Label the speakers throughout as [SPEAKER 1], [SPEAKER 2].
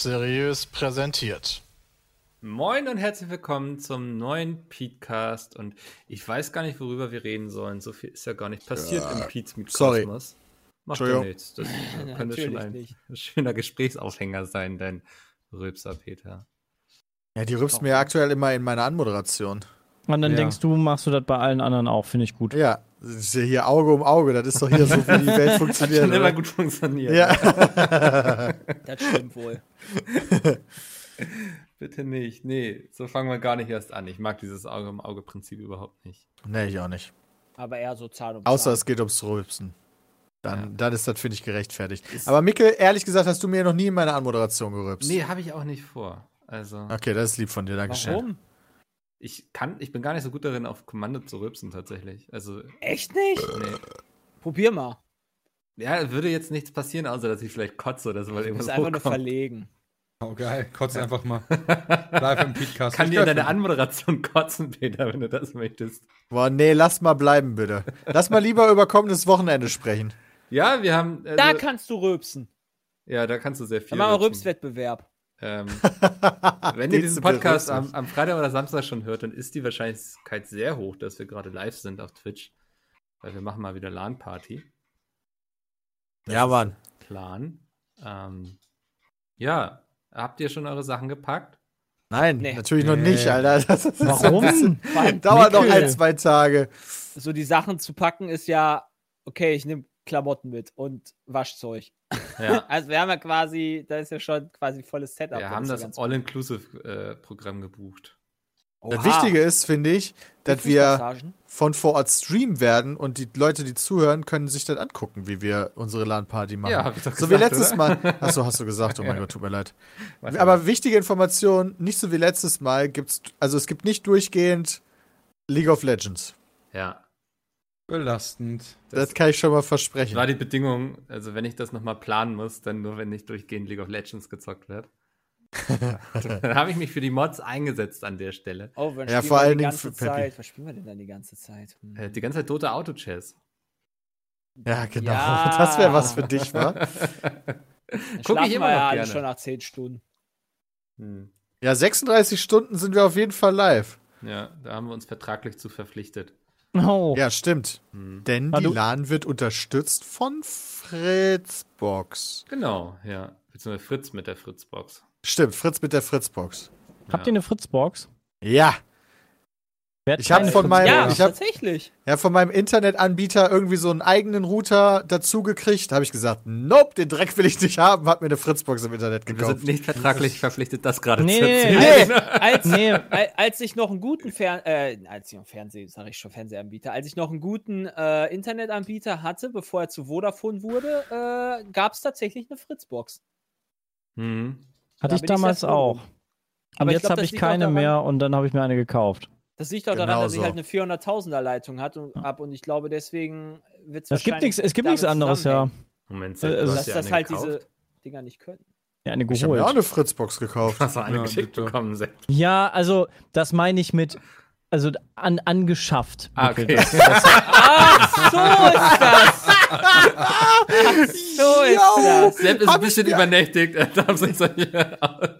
[SPEAKER 1] Seriös präsentiert.
[SPEAKER 2] Moin und herzlich willkommen zum neuen Petecast. Und ich weiß gar nicht, worüber wir reden sollen. So viel ist ja gar nicht passiert
[SPEAKER 1] Ja.
[SPEAKER 2] im Pete's Meet
[SPEAKER 1] Sorry.
[SPEAKER 2] Macht ja nichts. Das könnte schon ein
[SPEAKER 3] nicht.
[SPEAKER 2] schöner Gesprächsaufhänger sein, dein Rülpser Peter.
[SPEAKER 1] Ja, die rübst mir aktuell immer in meiner Anmoderation.
[SPEAKER 4] Und dann
[SPEAKER 2] Ja.
[SPEAKER 4] denkst du, machst du das bei allen anderen auch, finde ich gut.
[SPEAKER 1] Ja, das ist ja hier Auge um Auge. Das ist doch hier so, wie die Welt
[SPEAKER 2] Hat
[SPEAKER 1] funktioniert.
[SPEAKER 2] schon immer
[SPEAKER 1] oder?
[SPEAKER 2] gut funktioniert.
[SPEAKER 1] Ja.
[SPEAKER 3] Das stimmt wohl.
[SPEAKER 2] Bitte nicht. Nee, so fangen wir gar nicht erst an. Ich mag dieses Auge-um-Auge-Prinzip überhaupt nicht.
[SPEAKER 1] nee, ich auch nicht.
[SPEAKER 3] Aber eher so Zahn um
[SPEAKER 1] Außer
[SPEAKER 3] Zahn.
[SPEAKER 1] es geht ums Rülpsen. Dann,
[SPEAKER 2] Ja.
[SPEAKER 1] dann ist das, finde ich, gerechtfertigt. Aber Micke, ehrlich gesagt, hast du mir noch nie in meine Anmoderation gerülpst.
[SPEAKER 2] Nee, habe ich auch nicht vor. Also,
[SPEAKER 1] Okay, das ist lieb von dir, Dankeschön.
[SPEAKER 3] Warum?
[SPEAKER 2] ich kann, ich bin gar nicht so gut darin, auf Kommando zu rülpsen, tatsächlich. Also,
[SPEAKER 3] Echt nicht?
[SPEAKER 2] nee.
[SPEAKER 3] Probier mal.
[SPEAKER 2] Ja, würde jetzt nichts passieren, außer dass ich vielleicht kotze oder so, weil
[SPEAKER 3] Du
[SPEAKER 2] irgendwas
[SPEAKER 3] musst einfach nur
[SPEAKER 2] hochkommt.
[SPEAKER 3] verlegen.
[SPEAKER 5] Oh, geil. Kotz einfach mal. Live im Podcast.
[SPEAKER 2] Kann
[SPEAKER 5] Ich
[SPEAKER 2] dir deine Anmoderation kotzen, Peter, wenn du das möchtest.
[SPEAKER 1] Boah, nee, lass mal bleiben, bitte. Lass mal lieber über kommendes Wochenende sprechen.
[SPEAKER 2] Ja, wir haben. Also,
[SPEAKER 3] Da kannst du rülpsen.
[SPEAKER 2] ja, da kannst du sehr viel.
[SPEAKER 3] Dann machen wir. Rülpswettbewerb.
[SPEAKER 2] Ähm, wenn ihr diesen Podcast am, am Freitag oder Samstag schon hört, dann ist die Wahrscheinlichkeit sehr hoch, dass wir gerade live sind auf Twitch. Weil wir machen mal wieder LAN-Party.
[SPEAKER 1] Ja, Mann.
[SPEAKER 2] Plan. Ähm, ja, habt ihr schon eure Sachen gepackt?
[SPEAKER 1] Nein,
[SPEAKER 3] Nee.
[SPEAKER 1] natürlich noch
[SPEAKER 5] Nee.
[SPEAKER 1] nicht, Alter. Das ist
[SPEAKER 4] Warum?
[SPEAKER 3] Allem
[SPEAKER 1] Dauert noch ein, zwei Tage.
[SPEAKER 3] so die Sachen zu packen ist ja, okay, ich nehme Klamotten mit und Waschzeug.
[SPEAKER 2] Ja.
[SPEAKER 3] Also wir haben ja quasi, da ist ja schon quasi volles Setup.
[SPEAKER 2] Wir
[SPEAKER 3] Das
[SPEAKER 2] haben das All-Inclusive-Programm gebucht.
[SPEAKER 1] Das
[SPEAKER 3] Oha.
[SPEAKER 1] Wichtige ist, finde ich, dass wir von vor Ort streamen werden und die Leute, die zuhören, können sich dann angucken, wie wir unsere LAN-Party machen.
[SPEAKER 2] Ja, hab ich doch
[SPEAKER 1] so
[SPEAKER 2] gesagt,
[SPEAKER 1] wie letztes
[SPEAKER 2] oder?
[SPEAKER 1] Mal. Achso, hast du gesagt. Oh mein
[SPEAKER 2] Ja.
[SPEAKER 1] Gott, tut mir leid.
[SPEAKER 2] Was
[SPEAKER 1] Aber wichtige Information, nicht so wie letztes Mal gibt's, also es gibt nicht durchgehend League of Legends.
[SPEAKER 2] Ja.
[SPEAKER 5] Belastend.
[SPEAKER 1] Das, kann ich schon mal
[SPEAKER 2] Das
[SPEAKER 1] versprechen.
[SPEAKER 2] war die Bedingung, also wenn ich das nochmal planen muss, dann nur, wenn nicht durchgehend League of Legends gezockt wird. dann habe ich mich für die Mods eingesetzt an der Stelle.
[SPEAKER 3] Oh, dann
[SPEAKER 1] Ja, vor allen Dingen für Peppy.
[SPEAKER 3] Zeit. Was spielen wir denn dann die ganze Zeit? Hm.
[SPEAKER 2] Äh, die ganze Zeit Dota Auto Chess.
[SPEAKER 1] Ja, genau.
[SPEAKER 3] Ja.
[SPEAKER 1] Das wäre was für dich, wa?
[SPEAKER 3] Dann
[SPEAKER 2] Guck ich immer
[SPEAKER 3] ja
[SPEAKER 2] gerne.
[SPEAKER 3] schon nach 10 Stunden.
[SPEAKER 2] Hm.
[SPEAKER 1] Ja, 36 Stunden sind wir auf jeden Fall live.
[SPEAKER 2] Ja, da haben wir uns vertraglich zu verpflichtet.
[SPEAKER 4] Oh.
[SPEAKER 1] Ja, stimmt.
[SPEAKER 2] Hm.
[SPEAKER 1] Denn
[SPEAKER 4] Ah,
[SPEAKER 1] die LAN wird unterstützt von Fritzbox.
[SPEAKER 2] Genau, ja. Beziehungsweise Fritz mit der Fritzbox.
[SPEAKER 1] Stimmt, Fritz mit der Fritzbox.
[SPEAKER 4] Habt
[SPEAKER 2] ja.
[SPEAKER 4] ihr eine Fritzbox?
[SPEAKER 1] Ja.
[SPEAKER 4] Hat
[SPEAKER 1] Ich hab
[SPEAKER 4] keine
[SPEAKER 1] von meinem-
[SPEAKER 3] Ja,
[SPEAKER 1] ich hab-
[SPEAKER 3] tatsächlich.
[SPEAKER 1] Ja, von meinem Internetanbieter irgendwie so einen eigenen Router dazu gekriegt. Da habe ich gesagt, nope, den Dreck will ich nicht haben. Hab mir eine Fritzbox im Internet
[SPEAKER 2] Wir
[SPEAKER 1] gekauft.
[SPEAKER 2] sind nicht vertraglich verpflichtet, das gerade
[SPEAKER 4] Nee,
[SPEAKER 2] zu
[SPEAKER 4] nee,
[SPEAKER 2] erzählen.
[SPEAKER 3] Als,
[SPEAKER 4] Nee.
[SPEAKER 3] al- als ich noch einen guten Fern äh, als ich noch Fernseh, sage ich schon Fernsehanbieter, als ich noch einen guten äh, Internetanbieter hatte, bevor er zu Vodafone wurde, äh, gab es tatsächlich eine Fritzbox.
[SPEAKER 2] Mhm.
[SPEAKER 4] Hatte
[SPEAKER 3] Da
[SPEAKER 4] ich
[SPEAKER 3] ich
[SPEAKER 4] damals auch. Und
[SPEAKER 3] Aber ich
[SPEAKER 4] jetzt habe
[SPEAKER 3] das
[SPEAKER 4] ich keine
[SPEAKER 3] daran-
[SPEAKER 4] mehr und dann habe ich mir eine gekauft.
[SPEAKER 3] Das liegt auch
[SPEAKER 1] Genau
[SPEAKER 3] daran, dass ich
[SPEAKER 1] so.
[SPEAKER 3] halt eine 400.000er Leitung hatte und, ab und ich glaube, deswegen wird es
[SPEAKER 4] Es gibt nichts, es gibt nichts anderes, ja.
[SPEAKER 2] Moment,
[SPEAKER 4] Äh,
[SPEAKER 2] du hast
[SPEAKER 3] Dass das
[SPEAKER 2] eine
[SPEAKER 3] halt
[SPEAKER 2] gekauft.
[SPEAKER 3] diese Dinger nicht können.
[SPEAKER 4] Ja, eine
[SPEAKER 1] Ich habe mir auch
[SPEAKER 4] geholt.
[SPEAKER 1] eine Fritzbox gekauft.
[SPEAKER 2] Hast du eine
[SPEAKER 5] Ja,
[SPEAKER 2] geschickt
[SPEAKER 5] bitte.
[SPEAKER 2] bekommen, Sepp?
[SPEAKER 4] Ja, also das meine ich mit, also an, angeschafft.
[SPEAKER 2] Ah, okay.
[SPEAKER 4] Das,
[SPEAKER 3] Ach, so ist das! So ist das!
[SPEAKER 2] Sepp ist ein
[SPEAKER 1] ich
[SPEAKER 2] bisschen
[SPEAKER 1] mir-
[SPEAKER 2] übernächtigt.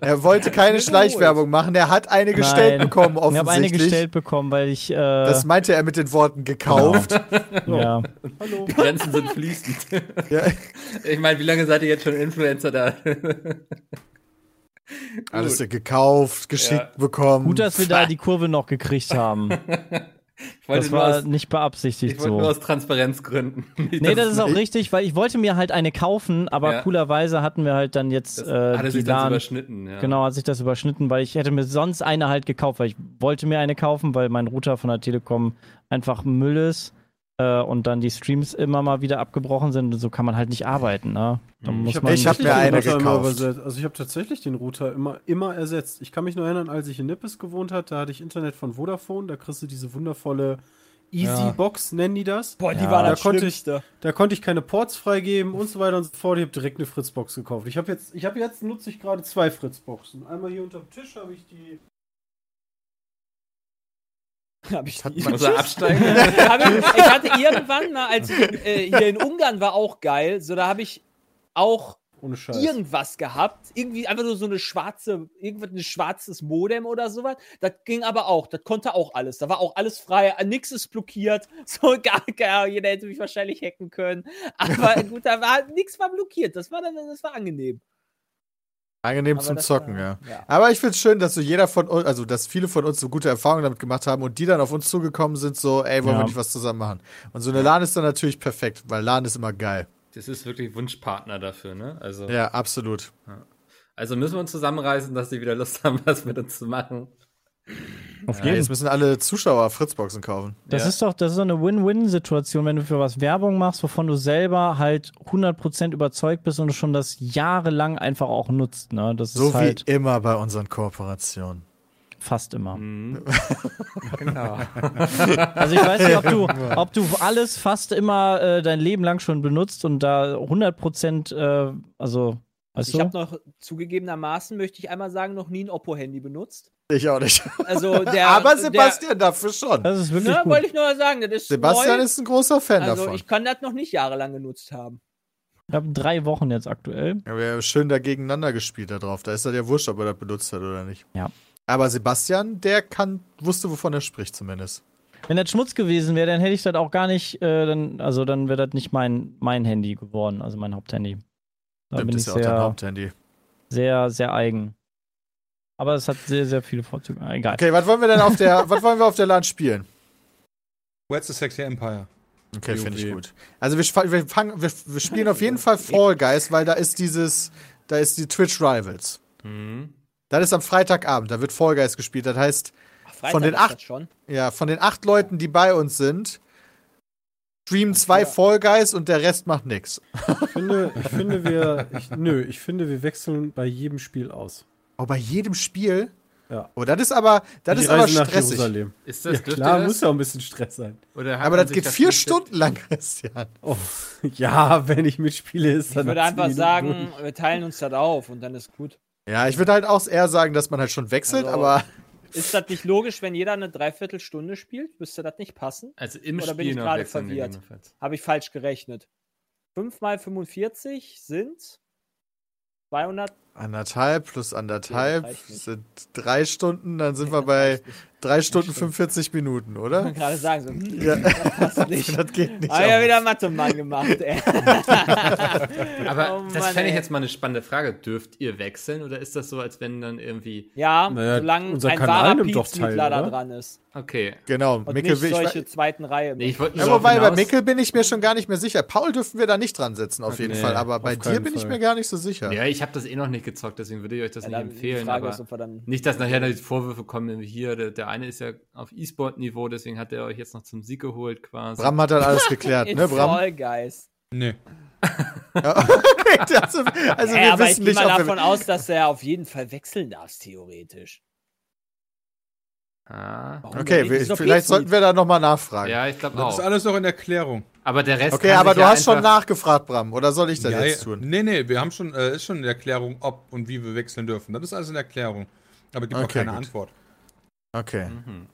[SPEAKER 2] Er
[SPEAKER 1] wollte keine Schleichwerbung machen. Er hat eine gestellt
[SPEAKER 4] Nein.
[SPEAKER 1] bekommen,
[SPEAKER 4] ich habe eine
[SPEAKER 1] offensichtlich.
[SPEAKER 4] gestellt bekommen, weil ich, äh,
[SPEAKER 1] Das meinte er mit den Worten gekauft.
[SPEAKER 4] ja.
[SPEAKER 2] Die Grenzen sind fließend.
[SPEAKER 1] Ja.
[SPEAKER 2] Ich meine, wie lange seid ihr jetzt schon Influencer da?
[SPEAKER 1] Alles gekauft, geschickt
[SPEAKER 2] Ja.
[SPEAKER 1] bekommen.
[SPEAKER 4] Gut, dass wir da die Kurve noch gekriegt haben.
[SPEAKER 2] Ich wollte
[SPEAKER 4] Das war
[SPEAKER 2] aus,
[SPEAKER 4] nicht beabsichtigt
[SPEAKER 2] ich wollte nur
[SPEAKER 4] so.
[SPEAKER 2] aus Transparenzgründen.
[SPEAKER 4] Nee,
[SPEAKER 2] dass
[SPEAKER 4] das ist auch
[SPEAKER 1] ich-
[SPEAKER 4] richtig, weil ich wollte mir halt eine kaufen, aber
[SPEAKER 2] Ja.
[SPEAKER 4] coolerweise hatten wir halt dann jetzt
[SPEAKER 2] das
[SPEAKER 4] äh,
[SPEAKER 2] hatte
[SPEAKER 4] die
[SPEAKER 2] sich so
[SPEAKER 4] LAN.
[SPEAKER 2] überschnitten. Ja.
[SPEAKER 4] Genau, hat sich das überschnitten, weil ich hätte mir sonst eine halt gekauft, weil ich wollte mir eine kaufen, weil mein Router von der Telekom einfach Müll ist äh, und dann die Streams immer mal wieder abgebrochen sind und so kann man halt nicht arbeiten. Ne? Da muss
[SPEAKER 2] Ich hab-
[SPEAKER 4] man
[SPEAKER 1] ich hab mir eine gekauft.
[SPEAKER 6] Also ich habe tatsächlich den Router immer, immer ersetzt. Ich kann mich nur erinnern, als ich in Nippes gewohnt hatte, da hatte ich Internet von Vodafone. Da kriegst du diese wundervolle Easy
[SPEAKER 5] Ja.
[SPEAKER 6] Box, nennen die das.
[SPEAKER 3] Boah, die
[SPEAKER 4] Ja,
[SPEAKER 3] war
[SPEAKER 6] da
[SPEAKER 3] das
[SPEAKER 6] konnte ich-. Da konnte ich keine Ports freigeben und so weiter und so fort. Ich habe direkt eine Fritzbox gekauft. Ich habe jetzt, ich habe jetzt nutze ich gerade zwei Fritzboxen. Einmal hier unter dem Tisch habe ich die.
[SPEAKER 3] Hab ich,
[SPEAKER 1] Hat
[SPEAKER 3] die-
[SPEAKER 1] man-
[SPEAKER 2] Muss er absteigen?
[SPEAKER 3] Hab ich, ich hatte irgendwann mal, als ich äh, hier in Ungarn war, auch geil. So, da habe ich auch irgendwas gehabt. Irgendwie einfach nur so eine schwarze, irgendwas, ein schwarzes Modem oder sowas. Das ging aber auch. Das konnte auch alles. Da war auch alles frei. Nix ist blockiert. So gar, gar jeder hätte mich wahrscheinlich hacken können. Aber gut, da war nichts war blockiert. Das war dann, das war angenehm.
[SPEAKER 1] Angenehm
[SPEAKER 3] Aber
[SPEAKER 1] zum Zocken,
[SPEAKER 3] war-
[SPEAKER 1] ja.
[SPEAKER 3] ja.
[SPEAKER 1] Aber ich find's schön, dass so jeder von uns, also dass viele von uns so gute Erfahrungen damit gemacht haben und die dann auf uns zugekommen sind, so, ey, wollen
[SPEAKER 4] Ja.
[SPEAKER 1] wir nicht was zusammen machen? Und so eine LAN ist dann natürlich perfekt, weil LAN ist immer geil.
[SPEAKER 2] Das ist wirklich Wunschpartner dafür, ne? Also,
[SPEAKER 1] Ja, absolut.
[SPEAKER 2] also müssen wir uns zusammenreißen, dass sie wieder Lust haben, was mit uns zu machen.
[SPEAKER 4] Auf
[SPEAKER 1] Ja,
[SPEAKER 4] jeden
[SPEAKER 1] jetzt müssen alle Zuschauer Fritzboxen kaufen.
[SPEAKER 4] Das
[SPEAKER 2] Ja.
[SPEAKER 4] ist doch, das ist doch eine Win-Win-Situation, wenn du für was Werbung machst, wovon du selber halt 100% überzeugt bist und du schon das jahrelang einfach auch nutzt. Ne? Das
[SPEAKER 1] So
[SPEAKER 4] ist halt
[SPEAKER 1] wie immer bei unseren Kooperationen.
[SPEAKER 4] fast immer.
[SPEAKER 2] Mhm. genau.
[SPEAKER 4] Also ich weiß nicht, ob du, ob du alles fast immer äh, dein Leben lang schon benutzt und da 100% äh, also, weißt
[SPEAKER 3] Ich habe noch zugegebenermaßen, möchte ich einmal sagen, noch nie ein Oppo-Handy benutzt.
[SPEAKER 1] Ich auch nicht.
[SPEAKER 3] Also der,
[SPEAKER 1] Aber
[SPEAKER 3] der,
[SPEAKER 1] Sebastian dafür schon.
[SPEAKER 4] Das ist wirklich
[SPEAKER 3] Ne,
[SPEAKER 4] gut.
[SPEAKER 3] wollte ich nur mal sagen, das ist
[SPEAKER 1] Sebastian
[SPEAKER 3] neu.
[SPEAKER 1] ist ein großer Fan
[SPEAKER 3] also
[SPEAKER 1] davon.
[SPEAKER 3] ich kann das noch nicht jahrelang genutzt haben.
[SPEAKER 4] Ich habe drei Wochen jetzt aktuell.
[SPEAKER 1] Ja, wir haben schön da gegeneinander gespielt da drauf. Da ist das ja wurscht, ob er das benutzt hat oder nicht.
[SPEAKER 4] Ja.
[SPEAKER 1] Aber Sebastian, der kann, wusste, wovon er spricht zumindest.
[SPEAKER 4] Wenn das Schmutz gewesen wäre, dann hätte ich das auch gar nicht, äh, dann, also dann wäre das nicht mein, mein Handy geworden, also mein Haupthandy. Da
[SPEAKER 1] Stimmt,
[SPEAKER 4] bin ich
[SPEAKER 1] ist ja auch dein
[SPEAKER 4] sehr,
[SPEAKER 1] Haupthandy.
[SPEAKER 4] sehr, sehr eigen. Aber es hat sehr, sehr viele Vorzüge. Ah, Egal.
[SPEAKER 1] Okay, was wollen wir denn auf der, was wollen wir auf der LAN spielen?
[SPEAKER 5] Where's the Sexy Empire?
[SPEAKER 1] Okay, finde ich gut. Also wir, wir, fangen, wir, wir spielen auf jeden Fall Fall Guys, weil da ist dieses, da ist die Twitch Rivals.
[SPEAKER 2] Mhm.
[SPEAKER 1] Das ist am Freitagabend, da wird Fall Guys gespielt. Das heißt,
[SPEAKER 3] Ach, Freitag
[SPEAKER 1] Von den acht- ja, von den acht Leuten, die bei uns sind, streamen zwei
[SPEAKER 3] Ja.
[SPEAKER 1] Fall Guys und der Rest macht nix.
[SPEAKER 6] Ich finde, ich finde wir, ich, nö, ich finde, wir wechseln bei jedem Spiel aus.
[SPEAKER 1] Oh, bei jedem Spiel?
[SPEAKER 6] Ja.
[SPEAKER 1] Oh, das ist aber, das
[SPEAKER 6] Die
[SPEAKER 1] ist aber stressig.
[SPEAKER 6] Jerusalem.
[SPEAKER 2] Ist
[SPEAKER 6] Ja,
[SPEAKER 2] das, dürft
[SPEAKER 6] klar,
[SPEAKER 2] ihr
[SPEAKER 6] muss
[SPEAKER 2] das?
[SPEAKER 6] ja auch ein bisschen Stress sein.
[SPEAKER 1] Aber das geht
[SPEAKER 2] das
[SPEAKER 1] vier Stunden lang, Christian.
[SPEAKER 6] Oh, ja, wenn ich mitspiele, ist
[SPEAKER 3] Ich
[SPEAKER 6] dann
[SPEAKER 3] würde
[SPEAKER 6] nach
[SPEAKER 3] einfach sagen, wir teilen uns das auf und dann ist gut.
[SPEAKER 1] Ja, ich würde halt auch eher sagen, dass man halt schon wechselt,
[SPEAKER 3] Also-
[SPEAKER 1] aber
[SPEAKER 3] Ist das nicht logisch, wenn jeder eine Dreiviertelstunde spielt? Müsste das nicht passen?
[SPEAKER 2] Also im
[SPEAKER 3] Oder bin
[SPEAKER 2] Spiel
[SPEAKER 3] ich
[SPEAKER 2] noch
[SPEAKER 3] gerade verwirrt? Habe ich falsch gerechnet. 5 mal 45 sind 200.
[SPEAKER 1] anderthalb plus anderthalb
[SPEAKER 3] Ja,
[SPEAKER 1] sind drei Stunden, dann sind wir bei drei Stunden
[SPEAKER 3] stimmt.
[SPEAKER 1] 45 Minuten,
[SPEAKER 3] Ich
[SPEAKER 1] oder?
[SPEAKER 3] kann gerade sagen, so, hm,
[SPEAKER 1] Ja.
[SPEAKER 3] das passt nicht.
[SPEAKER 1] Das geht nicht.
[SPEAKER 3] Ah ja, wieder Mathe-Mann gemacht, ey.
[SPEAKER 2] Aber
[SPEAKER 3] Oh
[SPEAKER 2] das
[SPEAKER 3] Mann,
[SPEAKER 2] fände ich jetzt mal eine spannende Frage. Dürft ihr wechseln oder ist das so, als wenn dann irgendwie.
[SPEAKER 3] Ja,
[SPEAKER 6] Naja,
[SPEAKER 3] solange
[SPEAKER 6] unser
[SPEAKER 3] ein
[SPEAKER 6] Kanal
[SPEAKER 3] wahrer
[SPEAKER 6] doch teil,
[SPEAKER 3] da
[SPEAKER 6] oder?
[SPEAKER 3] dran ist.
[SPEAKER 2] Okay.
[SPEAKER 1] Genau,
[SPEAKER 3] Und
[SPEAKER 1] Mickel
[SPEAKER 3] nicht
[SPEAKER 1] will ich.
[SPEAKER 3] solche zweiten Reihe.
[SPEAKER 2] Nee, ich wollte
[SPEAKER 1] Ja, wobei, bei Mickel bin ich mir schon gar nicht mehr sicher. Paul dürfen wir da nicht dran setzen, auf jeden
[SPEAKER 6] Nee,
[SPEAKER 1] Fall. Aber bei dir bin ich
[SPEAKER 6] Fall.
[SPEAKER 1] mir gar nicht so sicher.
[SPEAKER 2] Ja, ich habe das eh noch nicht gezockt, deswegen würde ich euch das
[SPEAKER 3] Ja,
[SPEAKER 2] nicht empfehlen.
[SPEAKER 3] Frage
[SPEAKER 2] aber nicht, dass nachher die Vorwürfe kommen, hier, der, der eine ist ja auf E-Sport-Niveau, deswegen hat er euch jetzt noch zum Sieg geholt quasi.
[SPEAKER 1] Bram hat dann alles geklärt, ne, Bram?
[SPEAKER 3] Fall Guys.
[SPEAKER 5] Nee.
[SPEAKER 1] Ja, okay, also, also
[SPEAKER 3] Ey,
[SPEAKER 1] wir
[SPEAKER 3] aber ich
[SPEAKER 1] wissen
[SPEAKER 3] gehe
[SPEAKER 1] nicht,
[SPEAKER 3] mal
[SPEAKER 1] ob
[SPEAKER 3] davon aus, dass er auf jeden Fall wechseln darf, theoretisch.
[SPEAKER 2] Ah.
[SPEAKER 1] Okay, wir, vielleicht sollten wir da nochmal nachfragen.
[SPEAKER 2] Ja, ich glaube
[SPEAKER 5] Das ist
[SPEAKER 2] auch.
[SPEAKER 5] alles noch in Erklärung.
[SPEAKER 2] Aber der Rest
[SPEAKER 1] Okay, aber du
[SPEAKER 2] ja
[SPEAKER 1] hast schon nachgefragt, Bram. Oder soll ich das
[SPEAKER 5] Ja,
[SPEAKER 1] jetzt tun?
[SPEAKER 5] Nee, nee, wir haben schon, äh, ist schon in Erklärung, ob und wie wir wechseln dürfen. Das ist alles in Erklärung. Aber gibt auch
[SPEAKER 1] Okay,
[SPEAKER 5] keine
[SPEAKER 1] gut.
[SPEAKER 5] Antwort.
[SPEAKER 1] Okay.
[SPEAKER 2] Mhm.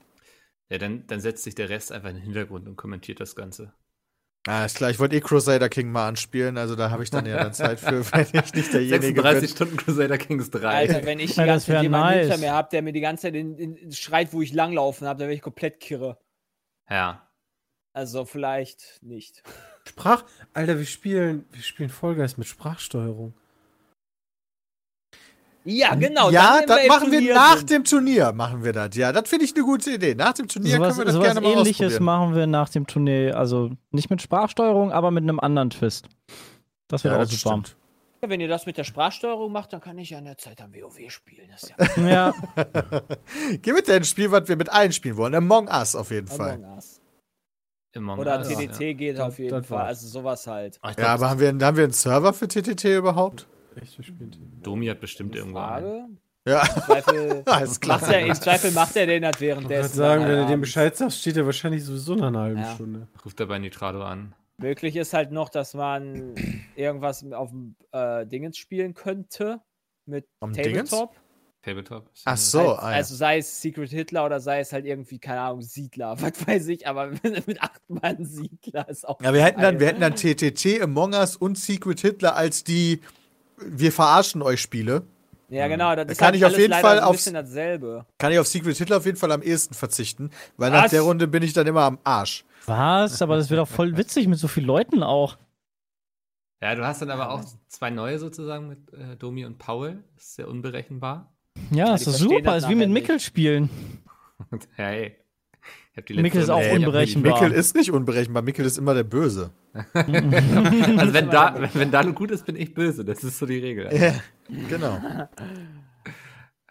[SPEAKER 2] Ja, dann, dann setzt sich der Rest einfach in den Hintergrund und kommentiert das Ganze.
[SPEAKER 1] Ah, ist klar, ich wollte eh Crusader King mal anspielen, also da habe ich dann ja dann Zeit für, wenn ich nicht derjenige
[SPEAKER 2] 36
[SPEAKER 1] bin.
[SPEAKER 2] Stunden Crusader Kings 3.
[SPEAKER 3] Alter, wenn ich die
[SPEAKER 4] Ja, das
[SPEAKER 3] ganze Zeit
[SPEAKER 4] nice.
[SPEAKER 3] hinter mir habe, der mir die ganze Zeit in, in, schreit, wo ich langlaufen habe, dann wäre ich komplett kirre.
[SPEAKER 2] Ja.
[SPEAKER 3] Also vielleicht nicht.
[SPEAKER 6] Sprach. Alter, wir spielen, wir spielen Vollgeist mit Sprachsteuerung.
[SPEAKER 3] Ja, genau.
[SPEAKER 1] ja, das machen wir nach
[SPEAKER 3] sind.
[SPEAKER 1] dem Turnier, machen wir das. Ja, das finde ich eine gute Idee. Nach dem Turnier
[SPEAKER 4] Sowas,
[SPEAKER 1] können wir das
[SPEAKER 4] sowas
[SPEAKER 1] gerne mal
[SPEAKER 4] ähnliches
[SPEAKER 1] ausprobieren.
[SPEAKER 4] machen wir nach dem Turnier, also nicht mit Sprachsteuerung, aber mit einem anderen Twist. Das wird
[SPEAKER 1] Ja,
[SPEAKER 4] auch
[SPEAKER 1] das
[SPEAKER 4] super.
[SPEAKER 1] stimmt.
[SPEAKER 3] Ja, wenn ihr das mit der Sprachsteuerung macht, dann kann ich ja in der Zeit am WoW spielen. Das ist ja
[SPEAKER 4] Ja,
[SPEAKER 1] Geh mit dir ein Spiel, was wir mit allen spielen wollen. Among Us auf jeden Fall.
[SPEAKER 3] Among Us.
[SPEAKER 2] Among
[SPEAKER 3] Oder TDT
[SPEAKER 2] ja.
[SPEAKER 3] geht auf jeden
[SPEAKER 6] das
[SPEAKER 3] Fall.
[SPEAKER 6] war's.
[SPEAKER 3] Also sowas halt.
[SPEAKER 2] Ah, ich
[SPEAKER 1] Ja, aber haben wir, haben wir einen Server für TTT überhaupt?
[SPEAKER 6] Echt, wir spielen.
[SPEAKER 2] Domi hat bestimmt irgendwo einen.
[SPEAKER 3] Frage.
[SPEAKER 1] Ja,
[SPEAKER 3] Im Zweifel,
[SPEAKER 1] alles klar.
[SPEAKER 3] macht er, Im Zweifel macht er den halt
[SPEAKER 6] Ich würde
[SPEAKER 3] währenddessen.
[SPEAKER 6] sagen, wenn du dem Bescheid sagst, steht er wahrscheinlich sowieso nach einer halben
[SPEAKER 3] Ja.
[SPEAKER 6] Stunde.
[SPEAKER 2] Ruft er bei Nitrado an.
[SPEAKER 3] Möglich ist halt noch, dass man irgendwas auf dem äh, Dingens spielen könnte. Mit
[SPEAKER 1] Am Dingens?
[SPEAKER 3] Tabletop.
[SPEAKER 1] Ach so,
[SPEAKER 3] also,
[SPEAKER 1] ah, ja.
[SPEAKER 3] also sei es Secret Hitler oder sei es halt irgendwie, keine Ahnung, Siedler, was weiß ich, aber mit acht Mann Siedler ist auch.
[SPEAKER 1] Ja, wir hätten dann, wir hätten dann TTT, Among Us und Secret Hitler als die wir verarschen euch Spiele,
[SPEAKER 3] Ja, genau. Das
[SPEAKER 1] Da
[SPEAKER 3] ist
[SPEAKER 1] kann
[SPEAKER 3] halt
[SPEAKER 1] ich auf jeden Fall
[SPEAKER 3] dasselbe.
[SPEAKER 1] kann ich auf Secret Hitler auf jeden Fall am ehesten verzichten, weil nach
[SPEAKER 3] Was?
[SPEAKER 1] der Runde bin ich dann immer am Arsch.
[SPEAKER 4] Was? Aber das wird doch voll witzig mit so vielen Leuten auch.
[SPEAKER 2] Ja, du hast dann aber auch zwei neue sozusagen mit äh, Domi und Paul. Das ist sehr unberechenbar.
[SPEAKER 4] Ja,
[SPEAKER 3] die
[SPEAKER 4] ist doch
[SPEAKER 3] verstehen
[SPEAKER 4] super.
[SPEAKER 3] das
[SPEAKER 4] Ist wie mit Mickel spielen.
[SPEAKER 2] Hey,
[SPEAKER 4] Mikkel ist auch unberechenbar.
[SPEAKER 1] Mickel ist nicht unberechenbar, Mickel ist immer der Böse.
[SPEAKER 2] Also wenn, da, wenn, wenn Dalu gut ist, bin ich böse. Das ist so die Regel.
[SPEAKER 1] Ja, genau.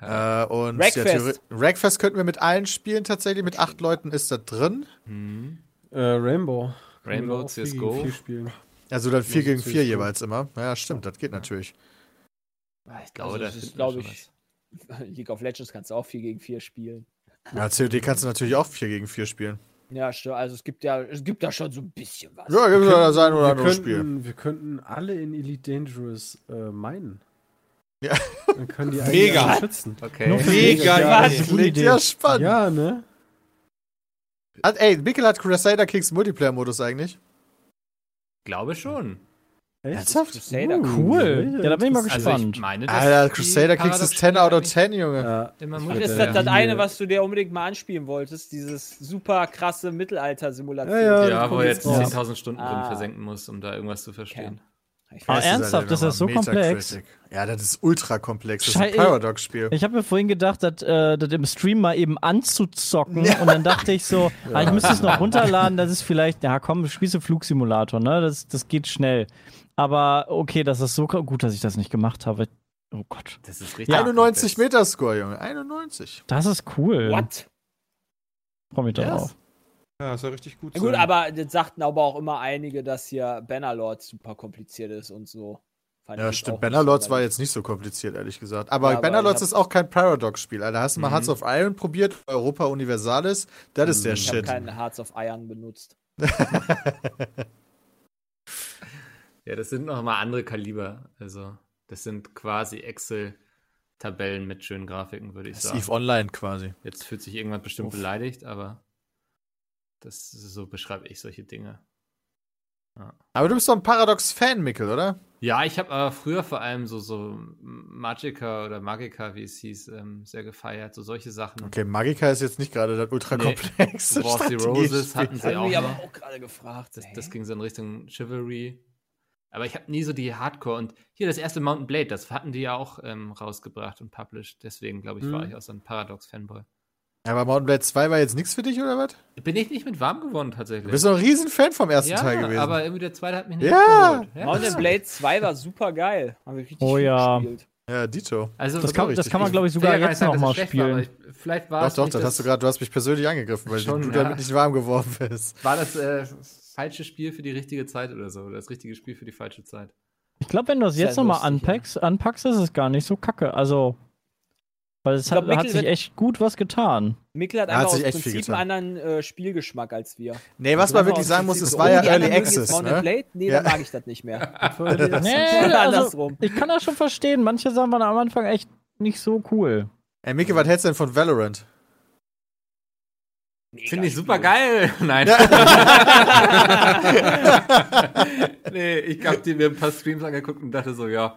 [SPEAKER 1] äh, und
[SPEAKER 3] Wreckfest.
[SPEAKER 1] Ja, Wreckfest könnten wir mit allen spielen tatsächlich. Mit acht Leuten ist da drin.
[SPEAKER 2] Mhm.
[SPEAKER 6] Äh, Rainbow.
[SPEAKER 2] Rainbow,
[SPEAKER 6] auch vier
[SPEAKER 2] CSGO.
[SPEAKER 6] vier spielen.
[SPEAKER 1] Also dann vier
[SPEAKER 6] Also
[SPEAKER 1] gegen vier
[SPEAKER 6] CS:GO.
[SPEAKER 1] jeweils immer. Ja, stimmt, das geht natürlich.
[SPEAKER 2] Ich glaube,
[SPEAKER 3] Also
[SPEAKER 2] da
[SPEAKER 3] das ist, glaube ich, League of Legends kannst du auch 4 gegen 4 spielen.
[SPEAKER 1] Ja, COD kannst du natürlich auch vier gegen vier spielen.
[SPEAKER 3] Ja, stimmt. Also es gibt ja, es gibt da schon so ein bisschen was.
[SPEAKER 1] Ja, gibt es ja das ein oder
[SPEAKER 6] Wir
[SPEAKER 1] andere Spiel.
[SPEAKER 6] könnten, wir könnten alle in Elite Dangerous äh, meinen.
[SPEAKER 1] Ja.
[SPEAKER 6] Dann können die
[SPEAKER 5] Mega.
[SPEAKER 6] eigentlich schützen.
[SPEAKER 2] Okay.
[SPEAKER 5] Mega
[SPEAKER 4] mich. Ja,
[SPEAKER 1] Klingt
[SPEAKER 4] Idee.
[SPEAKER 1] ja spannend.
[SPEAKER 6] Ja, ne?
[SPEAKER 1] Hat, ey, Mickel hat Crusader Kings Multiplayer-Modus eigentlich.
[SPEAKER 2] glaube schon.
[SPEAKER 1] Ernsthaft?
[SPEAKER 3] Crusader,
[SPEAKER 4] Cool. Ja, da bin ich mal
[SPEAKER 2] Also
[SPEAKER 4] gespannt.
[SPEAKER 2] ich meine,
[SPEAKER 1] Alter, Crusader Kings ist 10 out of 10, Junge.
[SPEAKER 6] Ja.
[SPEAKER 2] Mal
[SPEAKER 3] Das ist das, das eine, was du dir unbedingt mal anspielen wolltest, dieses super krasse Mittelalter-Simulation.
[SPEAKER 6] Ja, ja.
[SPEAKER 2] Ja,
[SPEAKER 6] das
[SPEAKER 2] wo er jetzt
[SPEAKER 6] jetzt raus.
[SPEAKER 2] 10.000 Stunden drin
[SPEAKER 3] Ah.
[SPEAKER 2] versenken muss, um da irgendwas zu verstehen.
[SPEAKER 3] Ich
[SPEAKER 4] Ah,
[SPEAKER 3] weiß,
[SPEAKER 4] ernsthaft? Das ist so komplex?
[SPEAKER 1] Ja, das ist ultra komplex. Das ist ein
[SPEAKER 4] Schei-
[SPEAKER 1] Paradox-Spiel.
[SPEAKER 4] Ich habe mir vorhin gedacht, das, äh, das im Stream mal eben anzuzocken und dann dachte ich so, ah, ich müsste es noch runterladen, das ist vielleicht, ja komm, spielst du Flugsimulator, ne? Das, das geht schnell. Aber okay, das ist so gut, dass ich das nicht gemacht habe. Oh Gott.
[SPEAKER 2] Das ist richtig.
[SPEAKER 1] 91 Meter-Score, Junge. 91.
[SPEAKER 4] Das ist cool.
[SPEAKER 3] What?
[SPEAKER 4] Freue mich
[SPEAKER 1] Yes.
[SPEAKER 4] darauf.
[SPEAKER 5] Ja, das soll richtig gut
[SPEAKER 3] Ja,
[SPEAKER 5] sein.
[SPEAKER 3] gut, aber das sagten aber auch immer einige, dass hier Bannerlord super kompliziert ist und so. Fand ich
[SPEAKER 1] Ja, stimmt. Bannerlords war jetzt nicht so kompliziert, ehrlich gesagt. Aber
[SPEAKER 3] Ja,
[SPEAKER 1] Bannerlords
[SPEAKER 3] ich
[SPEAKER 1] ist auch kein Paradox-Spiel. Alter, hast du mal
[SPEAKER 2] Mhm.
[SPEAKER 1] Hearts of Iron probiert? Europa Universalis? Das ist der
[SPEAKER 3] Ich habe
[SPEAKER 1] Shit.
[SPEAKER 3] keinen Hearts of Iron benutzt.
[SPEAKER 2] Ja, das sind noch mal andere Kaliber. Also, das sind quasi Excel-Tabellen mit schönen Grafiken, würde ich
[SPEAKER 1] Das
[SPEAKER 2] sagen.
[SPEAKER 1] Eve Online quasi.
[SPEAKER 2] Jetzt fühlt sich irgendwann bestimmt beleidigt, aber das so beschreibe ich solche Dinge.
[SPEAKER 1] Aber du bist doch ein Paradox-Fan, Mikkel, oder?
[SPEAKER 2] Ja, ich habe aber früher vor allem so, so Magica oder Magica, wie es hieß, ähm, sehr gefeiert. So solche Sachen.
[SPEAKER 1] Okay, Magica ist jetzt nicht gerade das ultra
[SPEAKER 2] Nee. the Roses hatten
[SPEAKER 3] Das
[SPEAKER 2] sie
[SPEAKER 3] haben
[SPEAKER 2] auch
[SPEAKER 3] mich aber auch gerade gefragt.
[SPEAKER 2] Das, das ging so in Richtung Chivalry. Aber ich habe nie so die Hardcore und hier das erste Mountain Blade, das hatten die ja auch ähm, rausgebracht und published. Deswegen glaube ich, war
[SPEAKER 6] Mhm.
[SPEAKER 2] ich auch so ein Paradox-Fanboy.
[SPEAKER 1] Aber Mountain Blade 2 war jetzt nichts für dich, oder was?
[SPEAKER 2] Bin ich nicht mit warm geworden tatsächlich.
[SPEAKER 1] Du bist doch ein Riesenfan vom ersten
[SPEAKER 2] ja,
[SPEAKER 1] Teil gewesen.
[SPEAKER 2] aber irgendwie der zweite hat mich nicht
[SPEAKER 1] Ja.
[SPEAKER 2] abgeholt. Ja.
[SPEAKER 3] Mountain Blade 2 war super geil. Haben wir richtig
[SPEAKER 4] Oh ja.
[SPEAKER 3] gespielt.
[SPEAKER 1] ja, Dito.
[SPEAKER 2] Also
[SPEAKER 4] Das
[SPEAKER 1] war
[SPEAKER 4] kann, das kann man, glaube ich, sogar
[SPEAKER 2] ja gar
[SPEAKER 4] jetzt
[SPEAKER 2] nicht sagen,
[SPEAKER 4] noch
[SPEAKER 2] dass es
[SPEAKER 4] mal
[SPEAKER 2] schlecht war,
[SPEAKER 4] spielen.
[SPEAKER 2] ich, vielleicht war
[SPEAKER 1] Doch,
[SPEAKER 2] es
[SPEAKER 1] doch,
[SPEAKER 2] nicht
[SPEAKER 1] das hast du gerade, du hast mich persönlich angegriffen, weil
[SPEAKER 2] Schon,
[SPEAKER 1] du
[SPEAKER 2] ja.
[SPEAKER 1] damit nicht warm geworden bist.
[SPEAKER 2] War das äh, falsche Spiel für die richtige Zeit oder so? Das richtige Spiel für die falsche Zeit.
[SPEAKER 4] Ich glaube, wenn du es jetzt nochmal anpackst, anpackst, ist es gar nicht so kacke. Also, weil es
[SPEAKER 3] glaub,
[SPEAKER 4] hat,
[SPEAKER 3] Mikkel
[SPEAKER 4] hat sich echt gut was getan.
[SPEAKER 3] Mikkel hat
[SPEAKER 1] hat
[SPEAKER 3] einfach aus
[SPEAKER 1] sich echt viel
[SPEAKER 3] Prinzip einen anderen äh, Spielgeschmack als wir.
[SPEAKER 1] Nee, was
[SPEAKER 3] Also
[SPEAKER 1] man wirklich
[SPEAKER 3] aus
[SPEAKER 1] sagen muss, es war ja Early Access, ne?
[SPEAKER 3] Blade? Nee,
[SPEAKER 1] Ja.
[SPEAKER 3] dann mag ich das nicht mehr.
[SPEAKER 4] Nee, also,
[SPEAKER 3] Andersrum.
[SPEAKER 4] ich kann das schon verstehen. Manche Sachen waren am Anfang echt nicht so cool.
[SPEAKER 1] Ey, Micke, was hältst du denn von Valorant?
[SPEAKER 2] Finde ich super geil. Nein. nee, ich habe dir mir ein paar Streams angeguckt und dachte so, ja,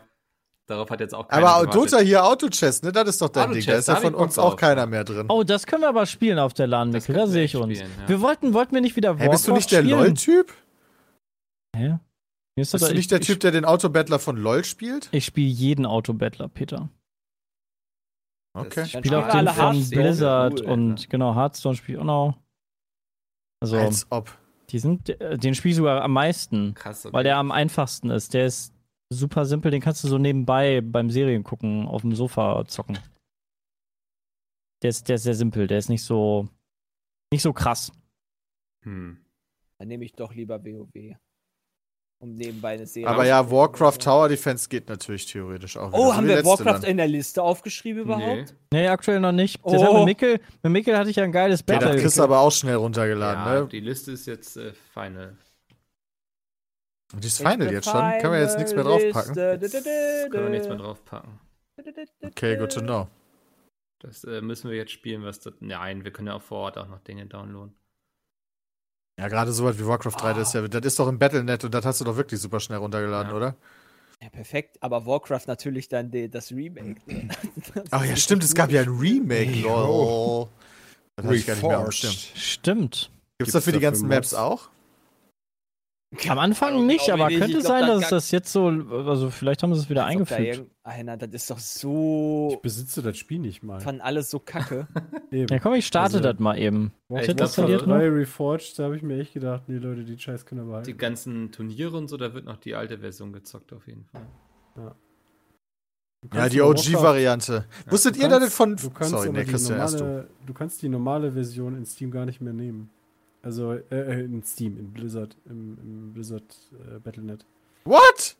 [SPEAKER 2] darauf hat jetzt auch keiner
[SPEAKER 1] Aber
[SPEAKER 2] gewartet.
[SPEAKER 1] Dota hier, Auto-Chess, ne? Das ist doch dein Ding. Da ist ja
[SPEAKER 2] hab
[SPEAKER 1] von uns auch keiner mehr drin.
[SPEAKER 4] Oh, das können wir aber spielen auf der LAN. Da sehe ich uns.
[SPEAKER 2] spielen, ja.
[SPEAKER 4] Wir wollten, wollten wir nicht wieder
[SPEAKER 1] Hey, bist du
[SPEAKER 4] Warcraft
[SPEAKER 1] nicht der
[SPEAKER 4] spielen?
[SPEAKER 1] LOL-Typ?
[SPEAKER 4] Hä?
[SPEAKER 1] Bist
[SPEAKER 4] das-
[SPEAKER 1] du
[SPEAKER 4] ich-
[SPEAKER 1] nicht der
[SPEAKER 4] ich-
[SPEAKER 1] Typ, der den Autobattler von LOL spielt?
[SPEAKER 4] Ich spiele jeden Autobattler, Peter.
[SPEAKER 1] Okay.
[SPEAKER 4] Ich spiele auch den von. Blizzard
[SPEAKER 3] Cool,
[SPEAKER 4] und genau, Hearthstone spiele ich auch noch. Also,
[SPEAKER 1] Als ob.
[SPEAKER 4] die sind, äh, den spiele ich sogar am meisten,
[SPEAKER 2] Krass, okay.
[SPEAKER 4] weil der am einfachsten ist. Der ist super simpel, den kannst du so nebenbei beim Serien gucken, auf dem Sofa zocken. Der ist, der ist sehr simpel, der ist nicht so, nicht so krass.
[SPEAKER 2] hm.
[SPEAKER 3] Dann nehme ich doch lieber WoW. Um nebenbei eine Serie
[SPEAKER 1] Aber ja. Warcraft Tower Defense geht natürlich theoretisch auch.
[SPEAKER 3] Oh, haben wir Warcraft
[SPEAKER 1] Land.
[SPEAKER 3] in der Liste aufgeschrieben
[SPEAKER 2] Nee.
[SPEAKER 3] überhaupt?
[SPEAKER 4] Nee, aktuell noch nicht.
[SPEAKER 3] Oh.
[SPEAKER 4] Mit Mikkel, mit Mikkel hatte ich ja ein geiles
[SPEAKER 1] Ja,
[SPEAKER 4] Battle.
[SPEAKER 1] das kriegst du aber auch schnell runtergeladen,
[SPEAKER 2] Ja,
[SPEAKER 1] ne?
[SPEAKER 2] die Liste ist jetzt äh, final.
[SPEAKER 1] Und die ist Final jetzt schon. Können wir jetzt nichts mehr draufpacken?
[SPEAKER 2] Können wir nichts mehr draufpacken.
[SPEAKER 1] Okay, good to know.
[SPEAKER 2] Das äh, müssen wir jetzt spielen, was das. Nein, wir können ja auch vor Ort auch noch Dinge downloaden.
[SPEAKER 1] Ja, gerade sowas wie Warcraft 3, das, ist ja, das ist doch im Battlenet und das hast du doch wirklich super schnell runtergeladen,
[SPEAKER 2] Ja.
[SPEAKER 1] oder?
[SPEAKER 3] Ja, perfekt. Aber Warcraft natürlich dann die, das Remake. ne? Das
[SPEAKER 1] Ach ja, stimmt, es gab ja ein Remake, lol. Das hatte ich gar nicht mehr am
[SPEAKER 5] Reforged.
[SPEAKER 4] Stimmt.
[SPEAKER 1] Gibt's dafür die ganzen Maps auch?
[SPEAKER 4] Am Anfang nicht,
[SPEAKER 3] ich
[SPEAKER 4] aber
[SPEAKER 3] nicht. Ich
[SPEAKER 4] könnte
[SPEAKER 3] glaub,
[SPEAKER 4] sein,
[SPEAKER 3] da
[SPEAKER 4] dass
[SPEAKER 3] kann-
[SPEAKER 4] das jetzt so, also vielleicht haben sie es wieder
[SPEAKER 3] Als ob da
[SPEAKER 4] eingefügt.
[SPEAKER 3] irgendeiner, das ist doch so.
[SPEAKER 6] Ich besitze das Spiel nicht mal.
[SPEAKER 3] Fanden alles so kacke.
[SPEAKER 6] Eben.
[SPEAKER 4] Ja komm, ich starte
[SPEAKER 6] Also-
[SPEAKER 4] das mal eben.
[SPEAKER 2] Ja, ich
[SPEAKER 4] das
[SPEAKER 2] so-
[SPEAKER 4] noch?
[SPEAKER 6] Reforged, da habe ich mir echt gedacht, nee, Leute, die Scheiß können wir
[SPEAKER 2] Die ganzen Turniere und so, da wird noch die alte Version gezockt auf jeden Fall.
[SPEAKER 1] Ja,
[SPEAKER 6] kannst
[SPEAKER 1] die
[SPEAKER 6] aber
[SPEAKER 1] OG-Variante. Wusstet ihr das von.
[SPEAKER 6] Du kannst,
[SPEAKER 1] Sorry,
[SPEAKER 6] aber
[SPEAKER 1] ne,
[SPEAKER 6] die
[SPEAKER 1] Christian, erst du.
[SPEAKER 6] normale, du kannst die normale Version in Steam gar nicht mehr nehmen. Also, äh, äh, in Steam, in Blizzard, im, im Blizzard äh, Battle.net.
[SPEAKER 1] What?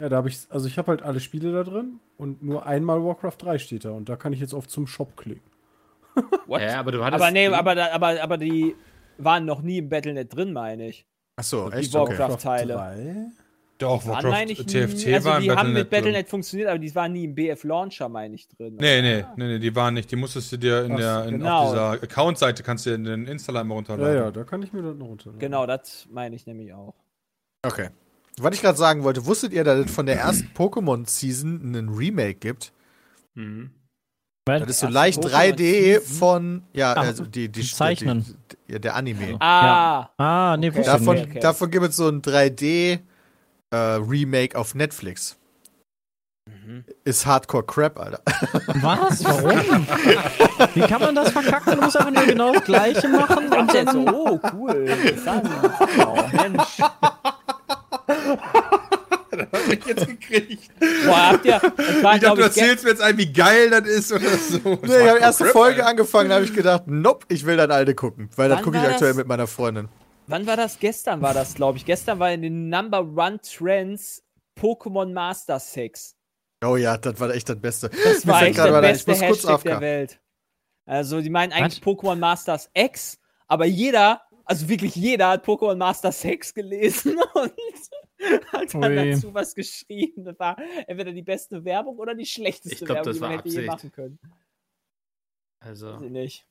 [SPEAKER 6] Ja, da habe ich, also ich habe halt alle Spiele da drin und nur einmal Warcraft 3 steht da und da kann ich jetzt oft zum Shop klicken.
[SPEAKER 3] What?
[SPEAKER 2] Ja, aber du hattest.
[SPEAKER 3] aber nee, aber, da- aber, aber die waren noch nie im Battlenet drin, meine ich.
[SPEAKER 1] Achso,
[SPEAKER 3] Die
[SPEAKER 1] echt?
[SPEAKER 3] Warcraft-
[SPEAKER 1] Okay.
[SPEAKER 3] Teile.
[SPEAKER 6] 3?
[SPEAKER 5] Doch,
[SPEAKER 3] Waren,
[SPEAKER 5] Warcraft
[SPEAKER 3] meine ich,
[SPEAKER 5] TFT
[SPEAKER 3] nie, also
[SPEAKER 5] war
[SPEAKER 3] die
[SPEAKER 5] im
[SPEAKER 3] haben mit
[SPEAKER 5] Battle.net drin.
[SPEAKER 3] Funktioniert, aber die waren nie im BF Launcher, meine ich, drin.
[SPEAKER 5] Nee, nee, nee, nee, die waren nicht. Die musstest du dir in
[SPEAKER 6] Ach,
[SPEAKER 5] der, in,
[SPEAKER 3] genau.
[SPEAKER 5] auf dieser Account-Seite kannst du dir den Installer immer
[SPEAKER 6] Ja,
[SPEAKER 5] runterladen.
[SPEAKER 6] ja, da kann ich mir das noch runterladen.
[SPEAKER 3] Genau, das meine ich nämlich auch.
[SPEAKER 1] Okay. Was ich gerade sagen wollte, wusstet ihr, dass es von der ersten Pokémon-Season einen Remake gibt?
[SPEAKER 2] Mhm.
[SPEAKER 1] Das ist so leicht
[SPEAKER 3] Pokémon
[SPEAKER 1] 3D
[SPEAKER 3] Season?
[SPEAKER 1] von, ja,
[SPEAKER 4] Ach,
[SPEAKER 1] also die, die,
[SPEAKER 4] Zeichnen.
[SPEAKER 1] Die, die, ja, der Anime.
[SPEAKER 3] Ah,
[SPEAKER 4] Ah, nee,
[SPEAKER 3] Okay.
[SPEAKER 4] wusste ich
[SPEAKER 1] Davon,
[SPEAKER 4] nicht.
[SPEAKER 3] okay.
[SPEAKER 1] davon gibt es so ein 3D-Remake auf Netflix.
[SPEAKER 3] Mhm.
[SPEAKER 1] Ist Hardcore Crap, Alter.
[SPEAKER 4] Was? Warum? Wie kann man das verkacken? Du musst einfach nur genau das Gleiche machen und
[SPEAKER 3] Und jetzt so,
[SPEAKER 4] dann.
[SPEAKER 3] oh, cool. Wow, Mensch.
[SPEAKER 5] hab ich jetzt gekriegt.
[SPEAKER 3] Boah, habt ihr, das war,
[SPEAKER 5] Ich dachte,
[SPEAKER 3] glaub
[SPEAKER 5] du
[SPEAKER 3] ich,
[SPEAKER 5] erzählst mir jetzt ein, wie geil das ist oder so.
[SPEAKER 1] Nee, ich habe erste Folge
[SPEAKER 5] Alter.
[SPEAKER 1] angefangen, da habe ich gedacht, nope, ich will das alte gucken. Weil das
[SPEAKER 3] Wann
[SPEAKER 1] gucke ich aktuell
[SPEAKER 3] das?
[SPEAKER 1] mit meiner Freundin.
[SPEAKER 3] Wann war das? Gestern war das, glaube ich. Gestern war in den Number One Trends Pokémon Master Sex.
[SPEAKER 1] Oh ja, das war echt das Beste.
[SPEAKER 3] Das war echt der beste
[SPEAKER 1] ich muss kurz
[SPEAKER 3] Hashtag der
[SPEAKER 1] AFK.
[SPEAKER 3] Welt. Also, die meinen eigentlich
[SPEAKER 4] Was?
[SPEAKER 3] Pokémon Masters X, aber jeder, also wirklich jeder hat Pokémon Masters Sex gelesen und hat dann
[SPEAKER 4] Ui.
[SPEAKER 3] dazu was geschrieben. Das war entweder die beste Werbung oder die schlechteste
[SPEAKER 2] Ich glaub,
[SPEAKER 3] Werbung,
[SPEAKER 2] das
[SPEAKER 3] die man hätte je machen können.
[SPEAKER 2] Also,
[SPEAKER 3] Weiß ich nicht.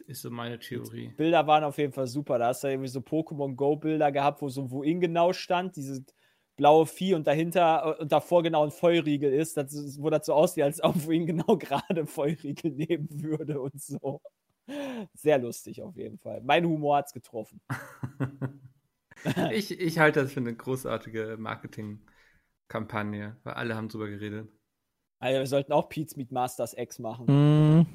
[SPEAKER 2] Ist so meine Theorie.
[SPEAKER 3] Bilder waren auf jeden Fall super. Da hast du irgendwie so Pokémon Go Bilder gehabt, wo so wohin genau stand, diese blaue Vieh und dahinter äh, und davor genau ein Feuerriegel ist, das, wo das so aussieht, als ob wohin genau gerade ein Feuerriegel nehmen würde und so. Sehr lustig auf jeden Fall. Mein Humor hat's getroffen.
[SPEAKER 2] ich, ich halte das für eine großartige Marketingkampagne, weil alle haben drüber geredet.
[SPEAKER 3] Also wir sollten auch Pete's Meat Masters X machen.
[SPEAKER 4] Hm,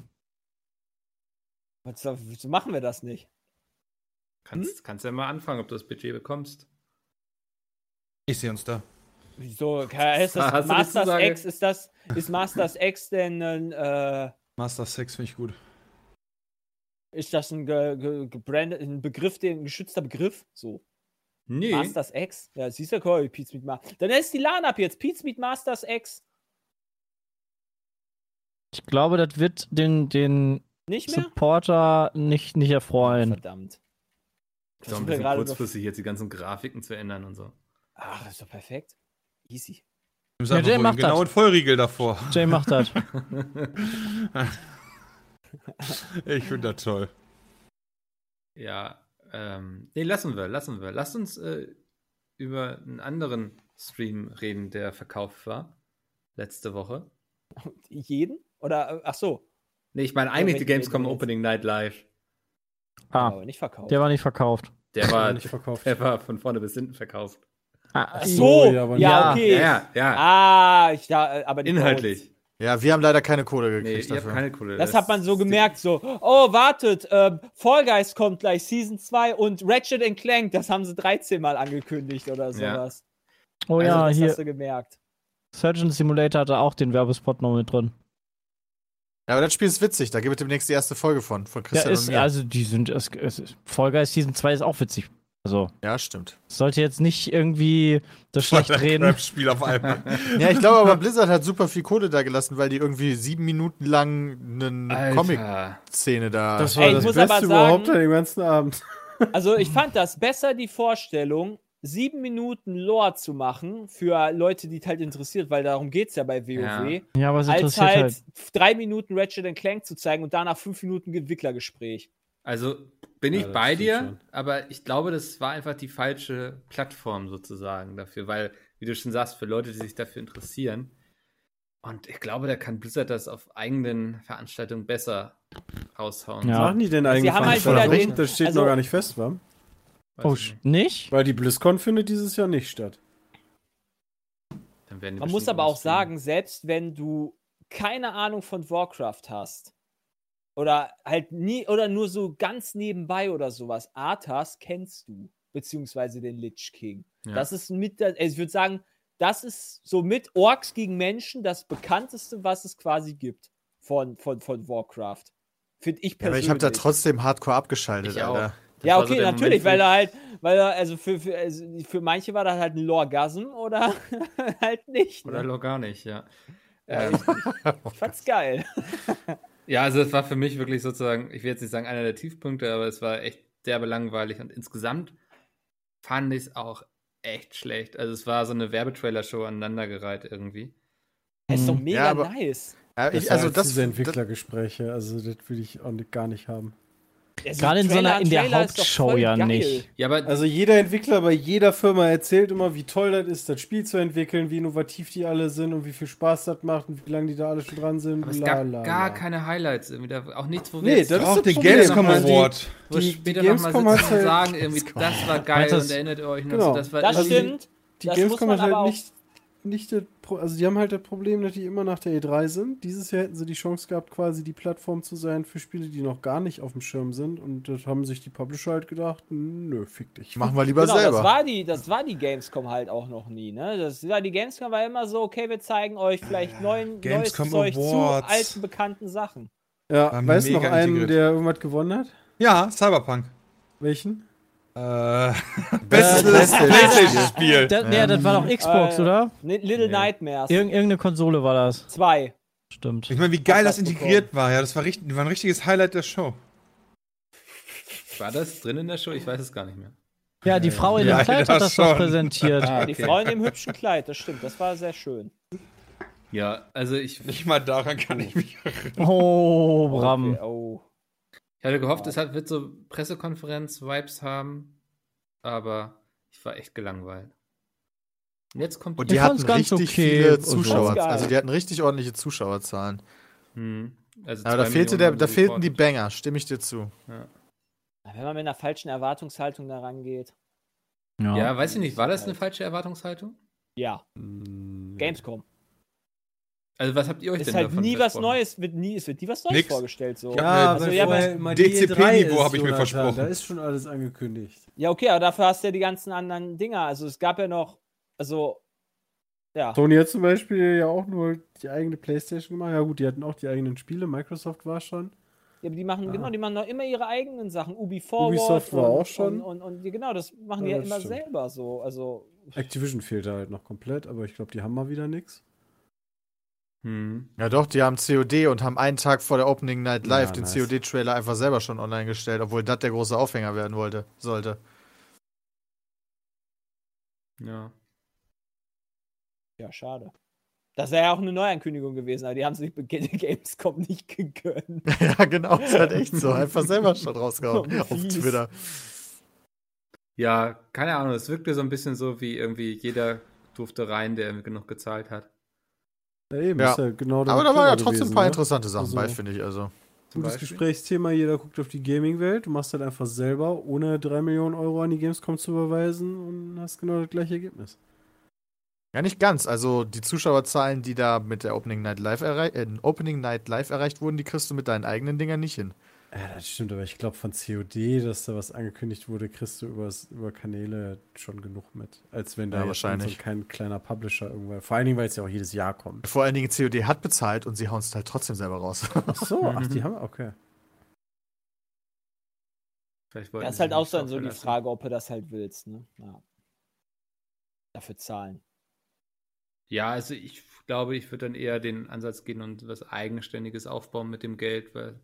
[SPEAKER 3] Was, wieso machen wir das nicht?
[SPEAKER 2] Kannst, kannst ja mal anfangen, ob du das Budget bekommst.
[SPEAKER 5] Ich sehe uns da.
[SPEAKER 3] Wieso? Ist das
[SPEAKER 2] Hast
[SPEAKER 3] Masters? X? Ist das ist Masters X denn ein äh,
[SPEAKER 5] Master Sex finde ich gut.
[SPEAKER 3] Ist das ein, ge, ge, gebrandet, ein Begriff, den, ein geschützter Begriff? So.
[SPEAKER 2] Nee.
[SPEAKER 3] Masters X? Ja, siehst du, cool, Pete's Meat Masters. Dann ist die LAN ab jetzt. Pete's Meat Masters X.
[SPEAKER 4] ich glaube, das wird den, den
[SPEAKER 3] Nicht mehr?
[SPEAKER 4] Supporter nicht, nicht erfreuen.
[SPEAKER 3] Verdammt.
[SPEAKER 2] Ist auch
[SPEAKER 3] Versuchen
[SPEAKER 2] ein bisschen kurzfristig jetzt die ganzen Grafiken zu ändern und so.
[SPEAKER 3] Ach, das ist doch perfekt. Easy.
[SPEAKER 5] Du
[SPEAKER 4] Ja, Jay macht
[SPEAKER 5] genau
[SPEAKER 4] das.
[SPEAKER 5] einen Vollriegel davor.
[SPEAKER 4] Jay macht das.
[SPEAKER 5] Ich finde das toll.
[SPEAKER 2] Ja, ähm, nee, lassen wir, lassen wir. Lasst uns äh, über einen anderen Stream reden, der verkauft war. Letzte Woche.
[SPEAKER 3] Jeden? Oder, äh, ach so.
[SPEAKER 2] Nee, ich meine eigentlich die Gamescom? Opening Night Live.
[SPEAKER 4] Ah,
[SPEAKER 3] Aber nicht verkauft.
[SPEAKER 4] der war nicht verkauft.
[SPEAKER 2] Der war,
[SPEAKER 6] nicht verkauft.
[SPEAKER 2] der war von vorne bis hinten verkauft.
[SPEAKER 4] Ah,
[SPEAKER 3] ach
[SPEAKER 6] so,
[SPEAKER 3] so.
[SPEAKER 6] ja,
[SPEAKER 3] Ja,
[SPEAKER 4] Ja,
[SPEAKER 3] okay.
[SPEAKER 2] Ja, ja,
[SPEAKER 3] Ah, ich da, äh, aber die
[SPEAKER 2] inhaltlich.
[SPEAKER 1] Ja, wir haben leider keine Kohle
[SPEAKER 2] Nee,
[SPEAKER 1] gekriegt
[SPEAKER 2] habt
[SPEAKER 1] dafür.
[SPEAKER 2] keine Kohle.
[SPEAKER 3] Das hat man so gemerkt, so, oh, wartet, ähm, Fall Guys kommt gleich, Season 2 und Ratchet Clank, das haben sie 13 Mal angekündigt oder
[SPEAKER 2] Ja.
[SPEAKER 3] sowas.
[SPEAKER 4] oh
[SPEAKER 3] also,
[SPEAKER 4] ja,
[SPEAKER 3] das
[SPEAKER 4] hier.
[SPEAKER 3] hast du gemerkt.
[SPEAKER 4] Surgeon Simulator hatte auch den Werbespot noch mit drin.
[SPEAKER 1] Ja, aber das Spiel ist witzig, da gibt es demnächst die erste Folge von, von
[SPEAKER 4] Ja,
[SPEAKER 1] Christian
[SPEAKER 4] ist,
[SPEAKER 1] und mir.
[SPEAKER 4] also die sind, es, es, Fall Guys Season 2 ist auch witzig. Also,
[SPEAKER 1] ja, stimmt.
[SPEAKER 4] sollte jetzt nicht irgendwie das schlecht reden.
[SPEAKER 5] Spiel auf einmal.
[SPEAKER 1] Ja, ich glaube aber, Blizzard hat super viel Kohle da gelassen, weil die irgendwie sieben Minuten lang eine Comic-Szene da.
[SPEAKER 6] Das
[SPEAKER 3] Ey,
[SPEAKER 6] war
[SPEAKER 3] ich
[SPEAKER 6] das Beste
[SPEAKER 3] aber
[SPEAKER 6] überhaupt
[SPEAKER 3] sagen-
[SPEAKER 6] an dem ganzen Abend.
[SPEAKER 3] Also, ich fand das besser, die Vorstellung, sieben Minuten Lore zu machen für Leute, die es halt interessiert, weil darum geht es ja bei WoW,
[SPEAKER 2] Ja.
[SPEAKER 4] Ja, aber es
[SPEAKER 3] als
[SPEAKER 4] interessiert
[SPEAKER 3] halt,
[SPEAKER 4] halt.
[SPEAKER 3] drei Minuten Ratchet Clank zu zeigen und danach fünf Minuten Entwicklergespräch.
[SPEAKER 2] Also bin ich
[SPEAKER 6] Ja, das
[SPEAKER 2] bei dir,
[SPEAKER 6] schon.
[SPEAKER 2] aber ich glaube, das war einfach die falsche Plattform sozusagen dafür, weil wie du schon sagst, für Leute, die sich dafür interessieren. Und ich glaube, da kann Blizzard das auf eigenen Veranstaltungen besser raushauen.
[SPEAKER 4] Ja.
[SPEAKER 6] Was machen die denn eigentlich?
[SPEAKER 3] haben halt den-
[SPEAKER 6] das steht
[SPEAKER 3] also-
[SPEAKER 6] noch gar nicht fest, wa?
[SPEAKER 2] Weiß
[SPEAKER 4] Oh,
[SPEAKER 2] nicht.
[SPEAKER 4] nicht?
[SPEAKER 6] Weil die BlizzCon findet dieses Jahr nicht statt.
[SPEAKER 3] Man muss aber auch sagen, selbst wenn du keine Ahnung von Warcraft hast oder halt nie oder nur so ganz nebenbei oder sowas, Arthas kennst du, beziehungsweise den Lich King.
[SPEAKER 2] Ja.
[SPEAKER 3] Das ist mit, der, also ich würde sagen, das ist so mit Orks gegen Menschen das bekannteste, was es quasi gibt von, von, von Warcraft. Finde ich
[SPEAKER 1] Ja, aber
[SPEAKER 3] persönlich.
[SPEAKER 1] ich habe da trotzdem hardcore abgeschaltet,
[SPEAKER 2] Ich auch.
[SPEAKER 1] Alter.
[SPEAKER 2] Das
[SPEAKER 3] ja,
[SPEAKER 2] so
[SPEAKER 3] okay,
[SPEAKER 2] der
[SPEAKER 3] natürlich,
[SPEAKER 2] Moment,
[SPEAKER 3] weil er halt, weil er, also für, für, also für manche war das halt ein Lorgasm oder halt nicht.
[SPEAKER 2] ich- Oder
[SPEAKER 3] Ne?
[SPEAKER 2] noch gar nicht, ja.
[SPEAKER 3] Ja,
[SPEAKER 2] Ähm,
[SPEAKER 3] Ich fand's geil.
[SPEAKER 2] Ja, also es war für mich wirklich sozusagen, ich will jetzt nicht sagen einer der Tiefpunkte, aber es war echt derbe langweilig und insgesamt fand ich es auch echt schlecht. Also es war so eine Werbetrailer-Show aneinandergereiht irgendwie.
[SPEAKER 3] Das ist doch
[SPEAKER 4] Mhm.
[SPEAKER 3] mega
[SPEAKER 1] Ja, aber-
[SPEAKER 3] nice.
[SPEAKER 1] Ja,
[SPEAKER 6] Das
[SPEAKER 1] ich, also das,
[SPEAKER 6] diese Entwicklergespräche, also das will ich auch nicht, gar nicht haben.
[SPEAKER 3] Also
[SPEAKER 4] Gerade in so einer- in der
[SPEAKER 3] ist
[SPEAKER 4] Hauptshow ja
[SPEAKER 3] geil.
[SPEAKER 4] nicht.
[SPEAKER 2] Ja, aber
[SPEAKER 6] Also jeder Entwickler bei jeder Firma erzählt immer, wie toll das ist, das Spiel zu entwickeln, wie innovativ die alle sind und wie viel Spaß das macht und wie lange die da alle schon dran sind.
[SPEAKER 2] aber es gab
[SPEAKER 6] la,
[SPEAKER 2] gar keine Highlights irgendwie. Da, auch nichts, wo wir
[SPEAKER 6] Nee,
[SPEAKER 2] jetzt
[SPEAKER 6] das ist
[SPEAKER 5] Auch
[SPEAKER 6] das
[SPEAKER 5] den. Gamescom Award.
[SPEAKER 2] wo
[SPEAKER 6] die-
[SPEAKER 2] später nochmal sitzen und
[SPEAKER 6] halt-
[SPEAKER 2] sagen, irgendwie, das war geil
[SPEAKER 4] Meinst du
[SPEAKER 2] und
[SPEAKER 4] das-
[SPEAKER 2] erinnert euch noch
[SPEAKER 6] Genau.
[SPEAKER 2] so, das war
[SPEAKER 3] Das
[SPEAKER 6] Also die-
[SPEAKER 3] stimmt.
[SPEAKER 6] Die
[SPEAKER 3] das muss
[SPEAKER 6] Gamescom
[SPEAKER 3] man
[SPEAKER 6] hat halt nicht, nicht das Pro also die haben halt das Problem, dass die immer nach der E3 sind. Dieses Jahr hätten sie die Chance gehabt, quasi die Plattform zu sein für Spiele, die noch gar nicht auf dem Schirm sind. Und das haben sich die Publisher halt gedacht, nö, fick dich.
[SPEAKER 1] machen wir lieber
[SPEAKER 3] Genau,
[SPEAKER 1] selber.
[SPEAKER 3] das war, die, das war die Gamescom halt auch noch nie. Ne? Das war, die Gamescom war immer so, okay, wir zeigen euch vielleicht neuen,
[SPEAKER 5] Gamescom
[SPEAKER 3] neues Zeug
[SPEAKER 5] Awards.
[SPEAKER 3] zu alten, bekannten Sachen.
[SPEAKER 6] Ja, weißt du noch einen,
[SPEAKER 5] integriert.
[SPEAKER 6] der irgendwas gewonnen hat?
[SPEAKER 5] Ja, Cyberpunk.
[SPEAKER 6] Welchen?
[SPEAKER 5] Äh,
[SPEAKER 1] Bestes
[SPEAKER 5] PlayStation-Spiel.
[SPEAKER 4] Das, nee, das war doch Xbox,
[SPEAKER 3] Äh,
[SPEAKER 4] oder?
[SPEAKER 3] Little
[SPEAKER 2] Nee.
[SPEAKER 3] Nightmares.
[SPEAKER 4] Irgend, irgendeine Konsole war das.
[SPEAKER 3] Zwei.
[SPEAKER 4] Stimmt.
[SPEAKER 5] Ich meine, wie geil das integriert war. Ja, das war, richtig, war ein richtiges Highlight der Show.
[SPEAKER 2] War das drin in der Show? Ich weiß es gar nicht mehr.
[SPEAKER 4] Ja, die Frau in
[SPEAKER 5] Ja,
[SPEAKER 4] dem Kleid
[SPEAKER 5] das
[SPEAKER 4] hat das doch
[SPEAKER 5] schon.
[SPEAKER 4] präsentiert.
[SPEAKER 2] Ah,
[SPEAKER 3] Die
[SPEAKER 2] okay.
[SPEAKER 3] Frau in dem hübschen Kleid, das stimmt. Das war sehr schön.
[SPEAKER 2] Ja, also ich,
[SPEAKER 5] Nicht mal daran kann ich mich erinnern.
[SPEAKER 4] Oh, Bram.
[SPEAKER 3] Okay, oh.
[SPEAKER 2] Ich hatte gehofft, es hat, wird so Pressekonferenz-Vibes haben, aber ich war echt gelangweilt. Und jetzt kommt
[SPEAKER 1] Und
[SPEAKER 2] die.
[SPEAKER 1] hatten richtig
[SPEAKER 4] okay
[SPEAKER 1] viele. Zuschauer. Also die hatten richtig ordentliche Zuschauerzahlen.
[SPEAKER 2] Hm, also
[SPEAKER 1] Aber da fehlte der, da fehlten die. Banger, stimme ich dir zu.
[SPEAKER 3] Wenn man mit einer falschen Erwartungshaltung da rangeht.
[SPEAKER 2] Ja, weiß ich nicht, war das eine falsche Erwartungshaltung?
[SPEAKER 3] Ja,
[SPEAKER 6] Hm.
[SPEAKER 3] Gamescom.
[SPEAKER 2] Also was habt ihr euch
[SPEAKER 3] Ist
[SPEAKER 2] denn
[SPEAKER 3] halt
[SPEAKER 2] davon
[SPEAKER 3] nie was? Neues, wird nie, es wird nie was Neues
[SPEAKER 5] Nix.
[SPEAKER 3] vorgestellt. So.
[SPEAKER 5] Ja,
[SPEAKER 3] also, ja, aber-
[SPEAKER 5] DCP-Niveau habe ich mir versprochen.
[SPEAKER 6] Da ist schon alles angekündigt.
[SPEAKER 3] ja, okay, aber dafür hast du ja die ganzen anderen Dinger. Also es gab ja noch, also, ja.
[SPEAKER 6] Sony hat zum Beispiel ja auch nur die eigene Playstation gemacht. Ja gut, die hatten auch die eigenen Spiele. Microsoft war schon.
[SPEAKER 3] Ja, aber die machen,
[SPEAKER 6] Ah.
[SPEAKER 3] genau, die machen noch immer ihre eigenen Sachen. Ubi Forward
[SPEAKER 6] Ubisoft war
[SPEAKER 3] und,
[SPEAKER 6] auch schon.
[SPEAKER 3] Und, und, und die- genau, das machen die
[SPEAKER 6] Ja,
[SPEAKER 3] ja
[SPEAKER 6] das
[SPEAKER 3] immer
[SPEAKER 6] stimmt.
[SPEAKER 3] selber so. Also,
[SPEAKER 6] Activision fehlt da halt noch komplett, aber ich glaube, die haben mal wieder nichts.
[SPEAKER 2] Hm.
[SPEAKER 1] Ja doch, die haben COD und haben einen Tag vor der Opening Night Live
[SPEAKER 6] Ja,
[SPEAKER 1] den
[SPEAKER 6] nice.
[SPEAKER 1] COD-Trailer einfach selber schon online gestellt, obwohl das der große Aufhänger werden wollte, sollte.
[SPEAKER 2] Ja.
[SPEAKER 3] ja, schade. Das wäre ja auch eine Neuankündigung gewesen, aber die haben sich Beginn der Gamescom nicht gegönnt.
[SPEAKER 1] ja, genau, ist halt echt so. Einfach selber schon rausgehauen
[SPEAKER 3] Oh,
[SPEAKER 1] auf. Twitter.
[SPEAKER 2] Ja, keine Ahnung, es wirkte so ein bisschen so, wie irgendwie jeder durfte rein, der genug gezahlt hat.
[SPEAKER 6] Ja, eben,
[SPEAKER 1] Ja.
[SPEAKER 6] ist ja genau das
[SPEAKER 1] Aber da waren ja trotzdem
[SPEAKER 6] gewesen,
[SPEAKER 1] ein paar
[SPEAKER 6] ne?
[SPEAKER 1] interessante Sachen
[SPEAKER 6] Also-
[SPEAKER 1] bei, finde ich. Also.
[SPEAKER 2] Zum
[SPEAKER 6] Gutes
[SPEAKER 2] Beispiel.
[SPEAKER 6] Gesprächsthema, jeder guckt auf die Gaming-Welt, du machst halt einfach selber, ohne 3 Millionen Euro an die Gamescom zu überweisen und hast genau das gleiche Ergebnis.
[SPEAKER 1] Ja, nicht ganz. Also die Zuschauerzahlen, die da mit der Opening Night Live, errei äh, Opening Night Live erreicht wurden, die kriegst du mit deinen eigenen Dingern nicht hin.
[SPEAKER 6] Ja, das stimmt, aber ich glaube von COD, dass da was angekündigt wurde, kriegst du übers, über Kanäle schon genug mit. Als wenn da
[SPEAKER 1] Ja, wahrscheinlich.
[SPEAKER 6] so kein kleiner Publisher irgendwo. Vor allen Dingen, weil es ja auch jedes Jahr kommt.
[SPEAKER 1] Vor allen Dingen COD hat bezahlt und sie hauen es halt trotzdem selber raus.
[SPEAKER 6] Ach so, ach, die haben, okay.
[SPEAKER 3] Das ist halt auch dann so die. Frage, ob du das halt willst, ne? Ja. Dafür zahlen.
[SPEAKER 2] Ja, also ich glaube, ich würde dann eher den Ansatz gehen und was Eigenständiges aufbauen mit dem Geld, weil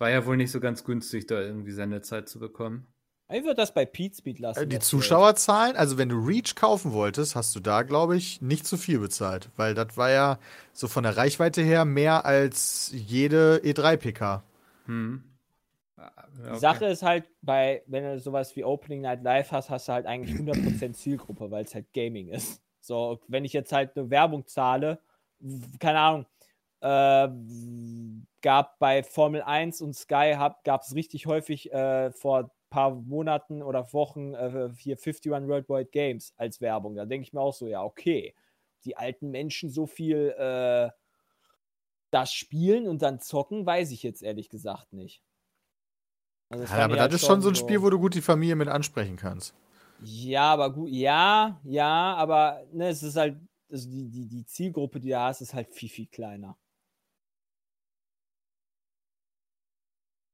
[SPEAKER 2] war ja wohl nicht so ganz günstig, da irgendwie Sendezeit zu bekommen.
[SPEAKER 3] Ich würde das bei Pete Speed lassen.
[SPEAKER 1] Äh, die Zuschauerzahlen, also wenn du Reach kaufen wolltest, hast du da, glaube ich, nicht zu viel bezahlt. Weil das war ja so von der Reichweite her mehr als jede E E3-PK.
[SPEAKER 2] Hm.
[SPEAKER 3] Geld.
[SPEAKER 2] okay.
[SPEAKER 3] Die Sache ist halt, bei, wenn du sowas wie Opening Night Live hast, hast du halt eigentlich 100% Zielgruppe, weil es halt Gaming ist. So, wenn ich jetzt halt eine Werbung zahle, keine Ahnung, äh, gab bei Formel 1 und Sky gab es richtig häufig äh, vor ein paar Monaten oder Wochen äh, hier 51 Worldwide Games als Werbung. Da denke ich mir auch so, ja, okay, die alten Menschen so viel äh, das spielen und dann zocken, weiß ich jetzt ehrlich gesagt nicht. Also
[SPEAKER 1] Ja, aber das ist schon so ein Spiel, wo du gut die Familie mit ansprechen kannst.
[SPEAKER 3] Ja, aber gut, ja, ja, aber ne, es ist halt, also die, die, die Zielgruppe, die da hast, ist halt viel, viel kleiner.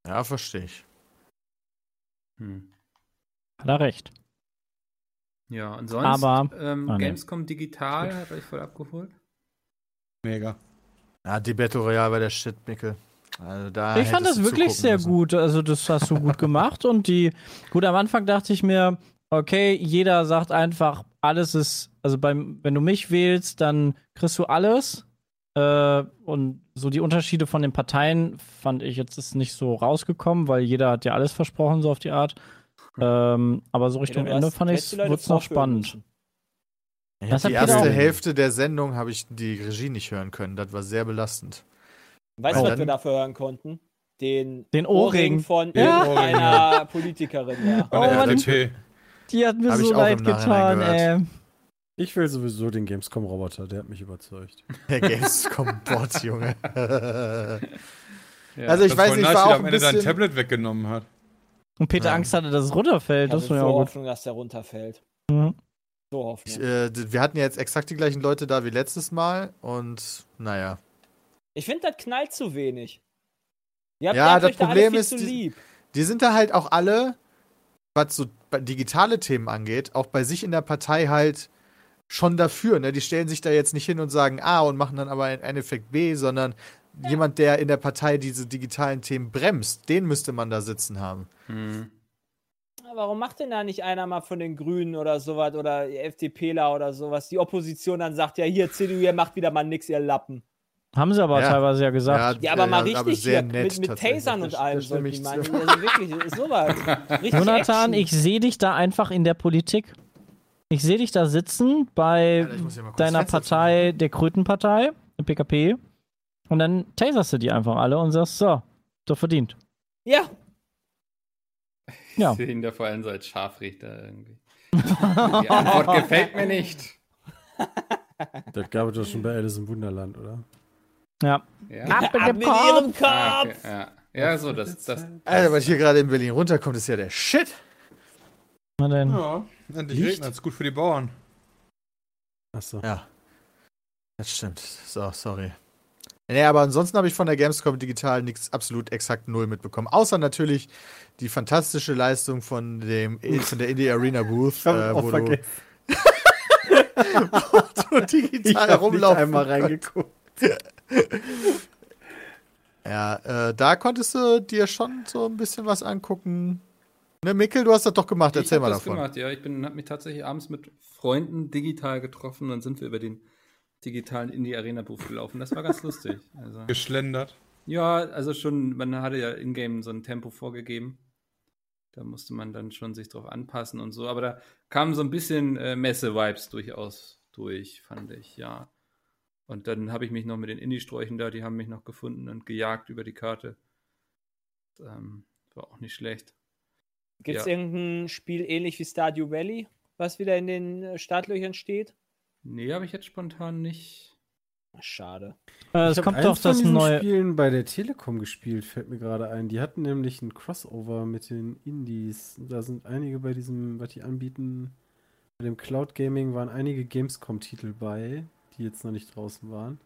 [SPEAKER 1] Ja, verstehe ich.
[SPEAKER 2] Hm.
[SPEAKER 4] Hat er recht.
[SPEAKER 2] Ja, und sonst
[SPEAKER 4] Aber-
[SPEAKER 2] ähm,
[SPEAKER 4] Ah, nee.
[SPEAKER 2] Gamescom Digital hat euch voll abgeholt.
[SPEAKER 5] Mega.
[SPEAKER 1] Ja, die Battle Royale war der Shit, Mickel. Also da
[SPEAKER 4] Ich fand das wirklich sehr
[SPEAKER 1] müssen.
[SPEAKER 4] gut. Also, das hast du gut gemacht. Und die, gut, am Anfang dachte ich mir, okay, jeder sagt einfach, alles ist, also beim, wenn du mich wählst, dann kriegst du alles. Äh, und so die Unterschiede von den Parteien fand ich jetzt ist nicht so rausgekommen, weil jeder hat ja alles versprochen, so auf die Art. Ähm, aber so Richtung
[SPEAKER 3] Ja,
[SPEAKER 4] Ende fand ich, es noch spannend.
[SPEAKER 1] hab die erste Hälfte der Sendung habe ich die Regie nicht hören können. Das war sehr belastend.
[SPEAKER 3] Weißt du, was wir dafür hören konnten? Den,
[SPEAKER 4] Den Ohrring.
[SPEAKER 3] von
[SPEAKER 4] Ja.
[SPEAKER 3] irgendeiner Politikerin, ja.
[SPEAKER 4] Oh,
[SPEAKER 5] der
[SPEAKER 4] Mann. Die hat mir so leid getan, ey.
[SPEAKER 6] Ich will sowieso den Gamescom-Roboter, der hat mich überzeugt.
[SPEAKER 1] Der Gamescom-Bot, Junge.
[SPEAKER 2] Ja.
[SPEAKER 1] Also ich weiß nicht,
[SPEAKER 5] nice,
[SPEAKER 1] war
[SPEAKER 5] wie
[SPEAKER 1] auch
[SPEAKER 5] er am
[SPEAKER 1] ein
[SPEAKER 5] Ende dein
[SPEAKER 1] bisschen...
[SPEAKER 5] Tablet weggenommen hat.
[SPEAKER 4] Und Peter
[SPEAKER 1] Ja.
[SPEAKER 4] Angst hatte, dass es runterfällt.
[SPEAKER 3] Ich
[SPEAKER 4] Das war ja
[SPEAKER 3] so
[SPEAKER 4] auch gut.
[SPEAKER 3] Hoffnung, dass der runterfällt.
[SPEAKER 4] Mhm.
[SPEAKER 3] So Hoffnung.
[SPEAKER 1] Ich, äh, wir hatten ja jetzt exakt die gleichen Leute da wie letztes Mal und naja.
[SPEAKER 3] Ich finde, das knallt zu wenig. Ihr habt,
[SPEAKER 1] Ja,
[SPEAKER 3] ihr
[SPEAKER 1] das
[SPEAKER 3] da
[SPEAKER 1] Problem
[SPEAKER 3] viel
[SPEAKER 1] ist,
[SPEAKER 3] zu
[SPEAKER 1] die-
[SPEAKER 3] lieb.
[SPEAKER 1] Die sind da halt auch alle, was so digitale Themen angeht, auch bei sich in der Partei halt schon dafür. Ne? Die stellen sich da jetzt nicht hin und sagen A und machen dann aber im Endeffekt B, sondern jemand, der in der Partei diese digitalen Themen bremst, den müsste man da sitzen haben.
[SPEAKER 2] Hm.
[SPEAKER 3] Warum macht denn da nicht einer mal von den Grünen oder sowas oder FDPler oder sowas? Die Opposition dann sagt, ja, hier, CDU, ihr macht wieder mal nix, ihr Lappen.
[SPEAKER 4] Haben sie aber
[SPEAKER 1] Ja.
[SPEAKER 4] teilweise ja gesagt.
[SPEAKER 3] Ja, aber mal
[SPEAKER 1] ja,
[SPEAKER 3] richtig
[SPEAKER 1] sehr
[SPEAKER 3] hier,
[SPEAKER 1] nett
[SPEAKER 3] mit, mit. Tasern und
[SPEAKER 1] Das-
[SPEAKER 3] allem
[SPEAKER 1] das
[SPEAKER 3] die
[SPEAKER 1] ich
[SPEAKER 3] meinen. Also wirklich, sowas. Richtig
[SPEAKER 4] Jonathan,
[SPEAKER 3] Action.
[SPEAKER 4] ich sehe dich da einfach in der Politik. Ich sehe dich da sitzen bei
[SPEAKER 1] kurz
[SPEAKER 4] deiner
[SPEAKER 1] Fenster
[SPEAKER 4] Partei, der Krötenpartei, der PKP. Und dann taserst du die einfach alle und sagst, so, so verdient.
[SPEAKER 3] Ja,
[SPEAKER 4] Ja.
[SPEAKER 2] Ich sehe ihn da vor allem so als Scharfrichter irgendwie. Die Antwort gefällt mir nicht.
[SPEAKER 6] Das gab es doch schon bei Alice im Wunderland, oder?
[SPEAKER 4] Ja.
[SPEAKER 2] Ja,
[SPEAKER 4] Ab in
[SPEAKER 3] ab
[SPEAKER 4] den
[SPEAKER 3] mit
[SPEAKER 4] Kopf!
[SPEAKER 3] ihrem
[SPEAKER 2] ah, okay,
[SPEAKER 3] Kopf.
[SPEAKER 2] ja. ja so, das, das,
[SPEAKER 1] Alter, was hier gerade in Berlin runterkommt, ist ja der Shit.
[SPEAKER 4] Na denn.
[SPEAKER 5] Ja, endlich
[SPEAKER 1] Licht?
[SPEAKER 5] regnet es. Gut für die Bauern.
[SPEAKER 6] Achso.
[SPEAKER 1] Ja. Das stimmt. So, sorry. Nee, aber ansonsten habe ich von der Gamescom digital nichts absolut exakt null mitbekommen. Außer natürlich die fantastische Leistung von dem von der Indie Arena Booth,
[SPEAKER 6] Ich
[SPEAKER 1] äh,
[SPEAKER 6] auch
[SPEAKER 1] wo, du, wo du
[SPEAKER 6] Ich
[SPEAKER 1] digital
[SPEAKER 6] hab nicht
[SPEAKER 1] rumlaufen
[SPEAKER 6] einmal reingeguckt.
[SPEAKER 1] Ja, äh, da konntest du dir schon so ein bisschen was angucken. Ne, Mikkel, du hast das doch gemacht.
[SPEAKER 2] ich
[SPEAKER 1] Erzähl mal
[SPEAKER 2] das
[SPEAKER 1] davon.
[SPEAKER 2] gemacht, ja. Ich habe mich tatsächlich abends mit Freunden digital getroffen und sind wir über den digitalen Indie-Arena-Buch gelaufen. Das war ganz lustig. Also,
[SPEAKER 5] Geschlendert.
[SPEAKER 2] ja, also schon, man hatte ja in-game so ein Tempo vorgegeben. Da musste man dann schon sich drauf anpassen und so. Aber da kamen so ein bisschen äh, Messe-Vibes durchaus durch, fand ich, ja. Und dann habe ich mich noch mit den Indie-Sträuchen da, die haben mich noch gefunden und gejagt über die Karte. Ähm, war auch nicht schlecht.
[SPEAKER 3] Gibt es
[SPEAKER 2] Ja.
[SPEAKER 3] irgendein Spiel ähnlich wie Stardew Valley, was wieder in den äh, Startlöchern steht?
[SPEAKER 2] Nee, habe ich jetzt spontan nicht.
[SPEAKER 3] Schade.
[SPEAKER 4] Äh, es kommt doch das neue.
[SPEAKER 6] Spielen bei der Telekom gespielt, fällt mir gerade ein. Die hatten nämlich ein Crossover mit den Indies. Da sind einige bei diesem, was die anbieten. Bei dem Cloud Gaming waren einige Gamescom-Titel bei, die jetzt noch nicht draußen waren.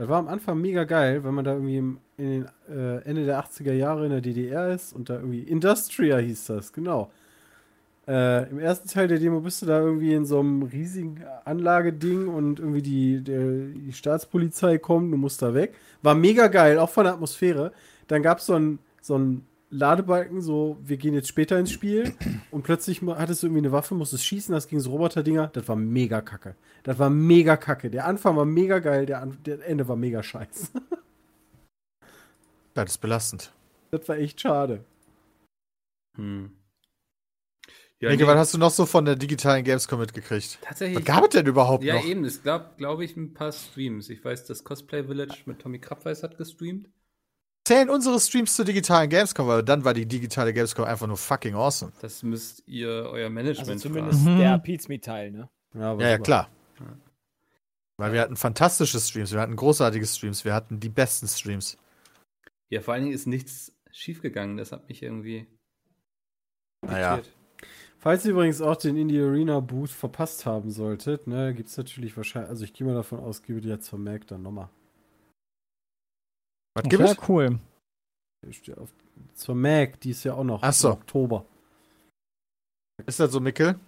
[SPEAKER 6] Das war am Anfang mega geil, wenn man da irgendwie im, in den, äh, Ende der 80er Jahre in der DDR ist und da irgendwie Industria hieß das, genau. Äh, Im ersten Teil der Demo bist du da irgendwie in so einem riesigen Anlageding und irgendwie die, der, die Staatspolizei kommt, du musst da weg. War mega geil, auch von der Atmosphäre. Dann gab es so einen so einen Ladebalken, so, wir gehen jetzt später ins Spiel und plötzlich hattest du irgendwie eine Waffe, musstest schießen, das ging so Roboter-Dinger. Das war mega kacke. Das war mega kacke. Der Anfang war mega geil, der, An der Ende war mega scheiße.
[SPEAKER 1] Das ist belastend.
[SPEAKER 6] Das war echt schade.
[SPEAKER 2] Hm. Ja,
[SPEAKER 1] Mike,
[SPEAKER 2] nee,
[SPEAKER 1] was hast du noch so von der digitalen Gamescom mitgekriegt? Was
[SPEAKER 2] tatsächlich.
[SPEAKER 1] gab es denn überhaupt
[SPEAKER 2] Ja,
[SPEAKER 1] noch?
[SPEAKER 2] eben. Es gab, glaube ich, ein paar Streams. Ich weiß, das Cosplay Village mit Tommy Krabweis hat gestreamt.
[SPEAKER 1] Zählen unsere Streams zur digitalen Gamescom, weil dann war die digitale Gamescom einfach nur fucking awesome.
[SPEAKER 2] Das müsst ihr euer Management
[SPEAKER 3] Also zumindest
[SPEAKER 4] fragen.
[SPEAKER 3] der Pizmeet-Teil, ne?
[SPEAKER 1] Ja, ja,
[SPEAKER 6] super.
[SPEAKER 1] klar.
[SPEAKER 2] Ja.
[SPEAKER 1] Weil wir hatten fantastische Streams, wir hatten großartige Streams, wir hatten die besten Streams.
[SPEAKER 2] Ja, vor allen Dingen ist nichts schiefgegangen. Das hat mich irgendwie.
[SPEAKER 1] Naja.
[SPEAKER 2] irritiert.
[SPEAKER 6] Falls ihr übrigens auch den Indie Arena Booth verpasst haben solltet, ne, gibt es natürlich wahrscheinlich, also ich gehe mal davon aus, gebe die jetzt vermerkt dann nochmal.
[SPEAKER 1] Was gibt
[SPEAKER 4] Ja,
[SPEAKER 1] es?
[SPEAKER 4] cool.
[SPEAKER 6] Auf- Zur Mac, die ist ja auch noch
[SPEAKER 1] Ach so.
[SPEAKER 6] im Oktober.
[SPEAKER 1] Ist das so, Mickel?